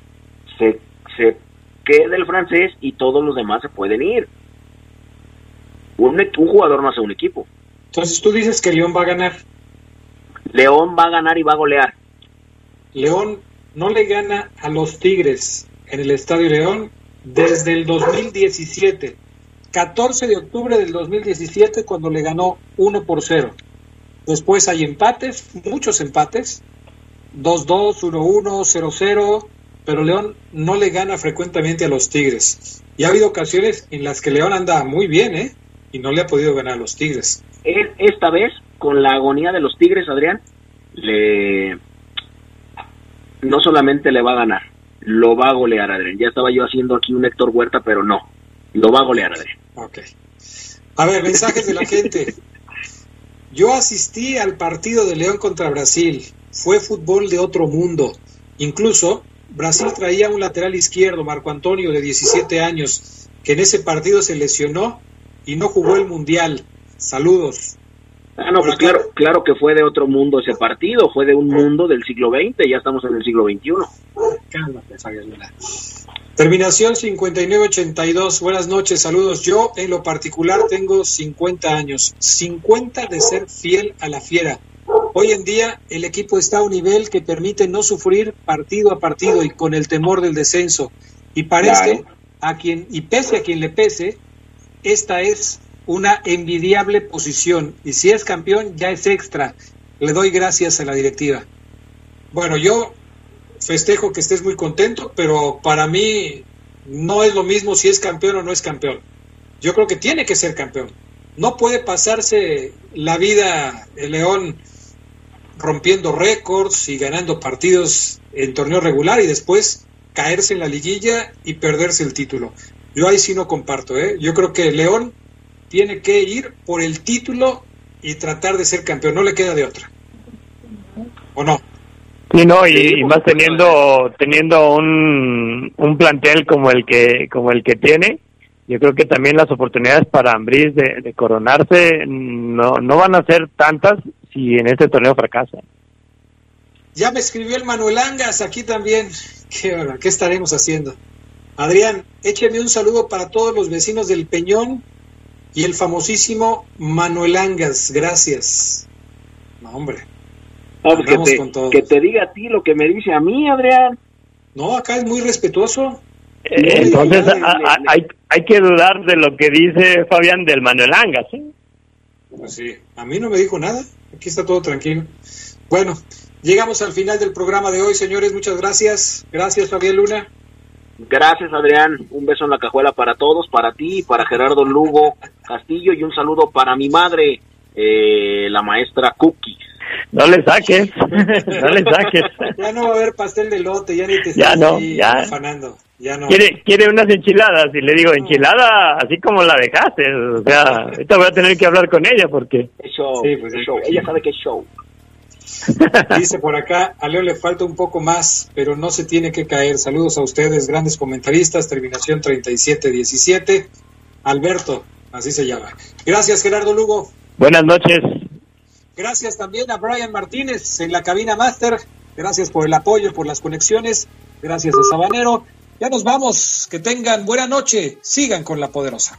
Se, se queda el francés y todos los demás se pueden ir. Un, un jugador no hace un equipo. Entonces tú dices que León va a ganar. León va a ganar y va a golear. León no le gana a los Tigres en el Estadio León desde el 2017. 14 de octubre del 2017 cuando le ganó 1 por 0. Después hay empates, muchos empates. 2-2, 1-1, 0-0, pero León no le gana frecuentemente a los Tigres. Y ha habido ocasiones en las que León anda muy bien, ¿eh? Y no le ha podido ganar a los Tigres. Esta vez, con la agonía de los Tigres, Adrián, le... no solamente le va a ganar, lo va a golear, Adrián. Ya estaba yo haciendo aquí un Héctor Huerta, pero no, lo va a golear, Adrián. Ok. A ver, mensajes de la gente. Yo asistí al partido de León contra Brasil fue fútbol de otro mundo. Incluso Brasil traía un lateral izquierdo, Marco Antonio, de 17 años, que en ese partido se lesionó y no jugó el Mundial. Saludos. Ah, no, pues claro, claro que fue de otro mundo ese partido, fue de un mundo del siglo XX, ya estamos en el siglo XXI. Cálmate, Terminación 5982, buenas noches, saludos. Yo en lo particular tengo 50 años, 50 de ser fiel a la fiera, Hoy en día el equipo está a un nivel que permite no sufrir partido a partido y con el temor del descenso. Y parece a quien, y pese a quien le pese, esta es una envidiable posición. Y si es campeón, ya es extra. Le doy gracias a la directiva. Bueno, yo festejo que estés muy contento, pero para mí no es lo mismo si es campeón o no es campeón. Yo creo que tiene que ser campeón. No puede pasarse la vida el León rompiendo récords y ganando partidos en torneo regular y después caerse en la liguilla y perderse el título. Yo ahí sí no comparto, ¿eh? Yo creo que León tiene que ir por el título y tratar de ser campeón, no le queda de otra. ¿O no? Sí, no, y, más teniendo teniendo un, un plantel como el que como el que tiene, yo creo que también las oportunidades para Ambriz de, de coronarse no, no van a ser tantas si en este torneo fracasa. Ya me escribió el Manuel Angas aquí también. ¿Qué, ¿Qué estaremos haciendo? Adrián, écheme un saludo para todos los vecinos del Peñón y el famosísimo Manuel Angas. Gracias. No, hombre. que, te, que te diga a ti lo que me dice a mí, Adrián. No, acá es muy respetuoso. Eh, entonces hay, hay que dudar de lo que dice Fabián del Manuel Angas. ¿eh? Pues sí, a mí no me dijo nada. Aquí está todo tranquilo. Bueno, llegamos al final del programa de hoy, señores. Muchas gracias. Gracias, Fabián Luna. Gracias, Adrián. Un beso en la cajuela para todos, para ti, para Gerardo Lugo Castillo y un saludo para mi madre, eh, la maestra Cookie. No le saques, no le saques. Ya no va a haber pastel de lote, ya ni te Ya estás no, ahí ya. afanando. Ya no. Quiere, quiere unas enchiladas y le digo, enchilada así como la dejaste. O sea, ahorita voy a tener que hablar con ella porque Qué show, Sí, pues, sí, show. Ella sabe qué show. Dice por acá, a Leo le falta un poco más, pero no se tiene que caer. Saludos a ustedes, grandes comentaristas, terminación 37-17. Alberto, así se llama. Gracias, Gerardo Lugo. buenas noches. Gracias también a Brian Martínez en la cabina máster. Gracias por el apoyo, por las conexiones. Gracias a Sabanero. Ya nos vamos. Que tengan buena noche. Sigan con la poderosa.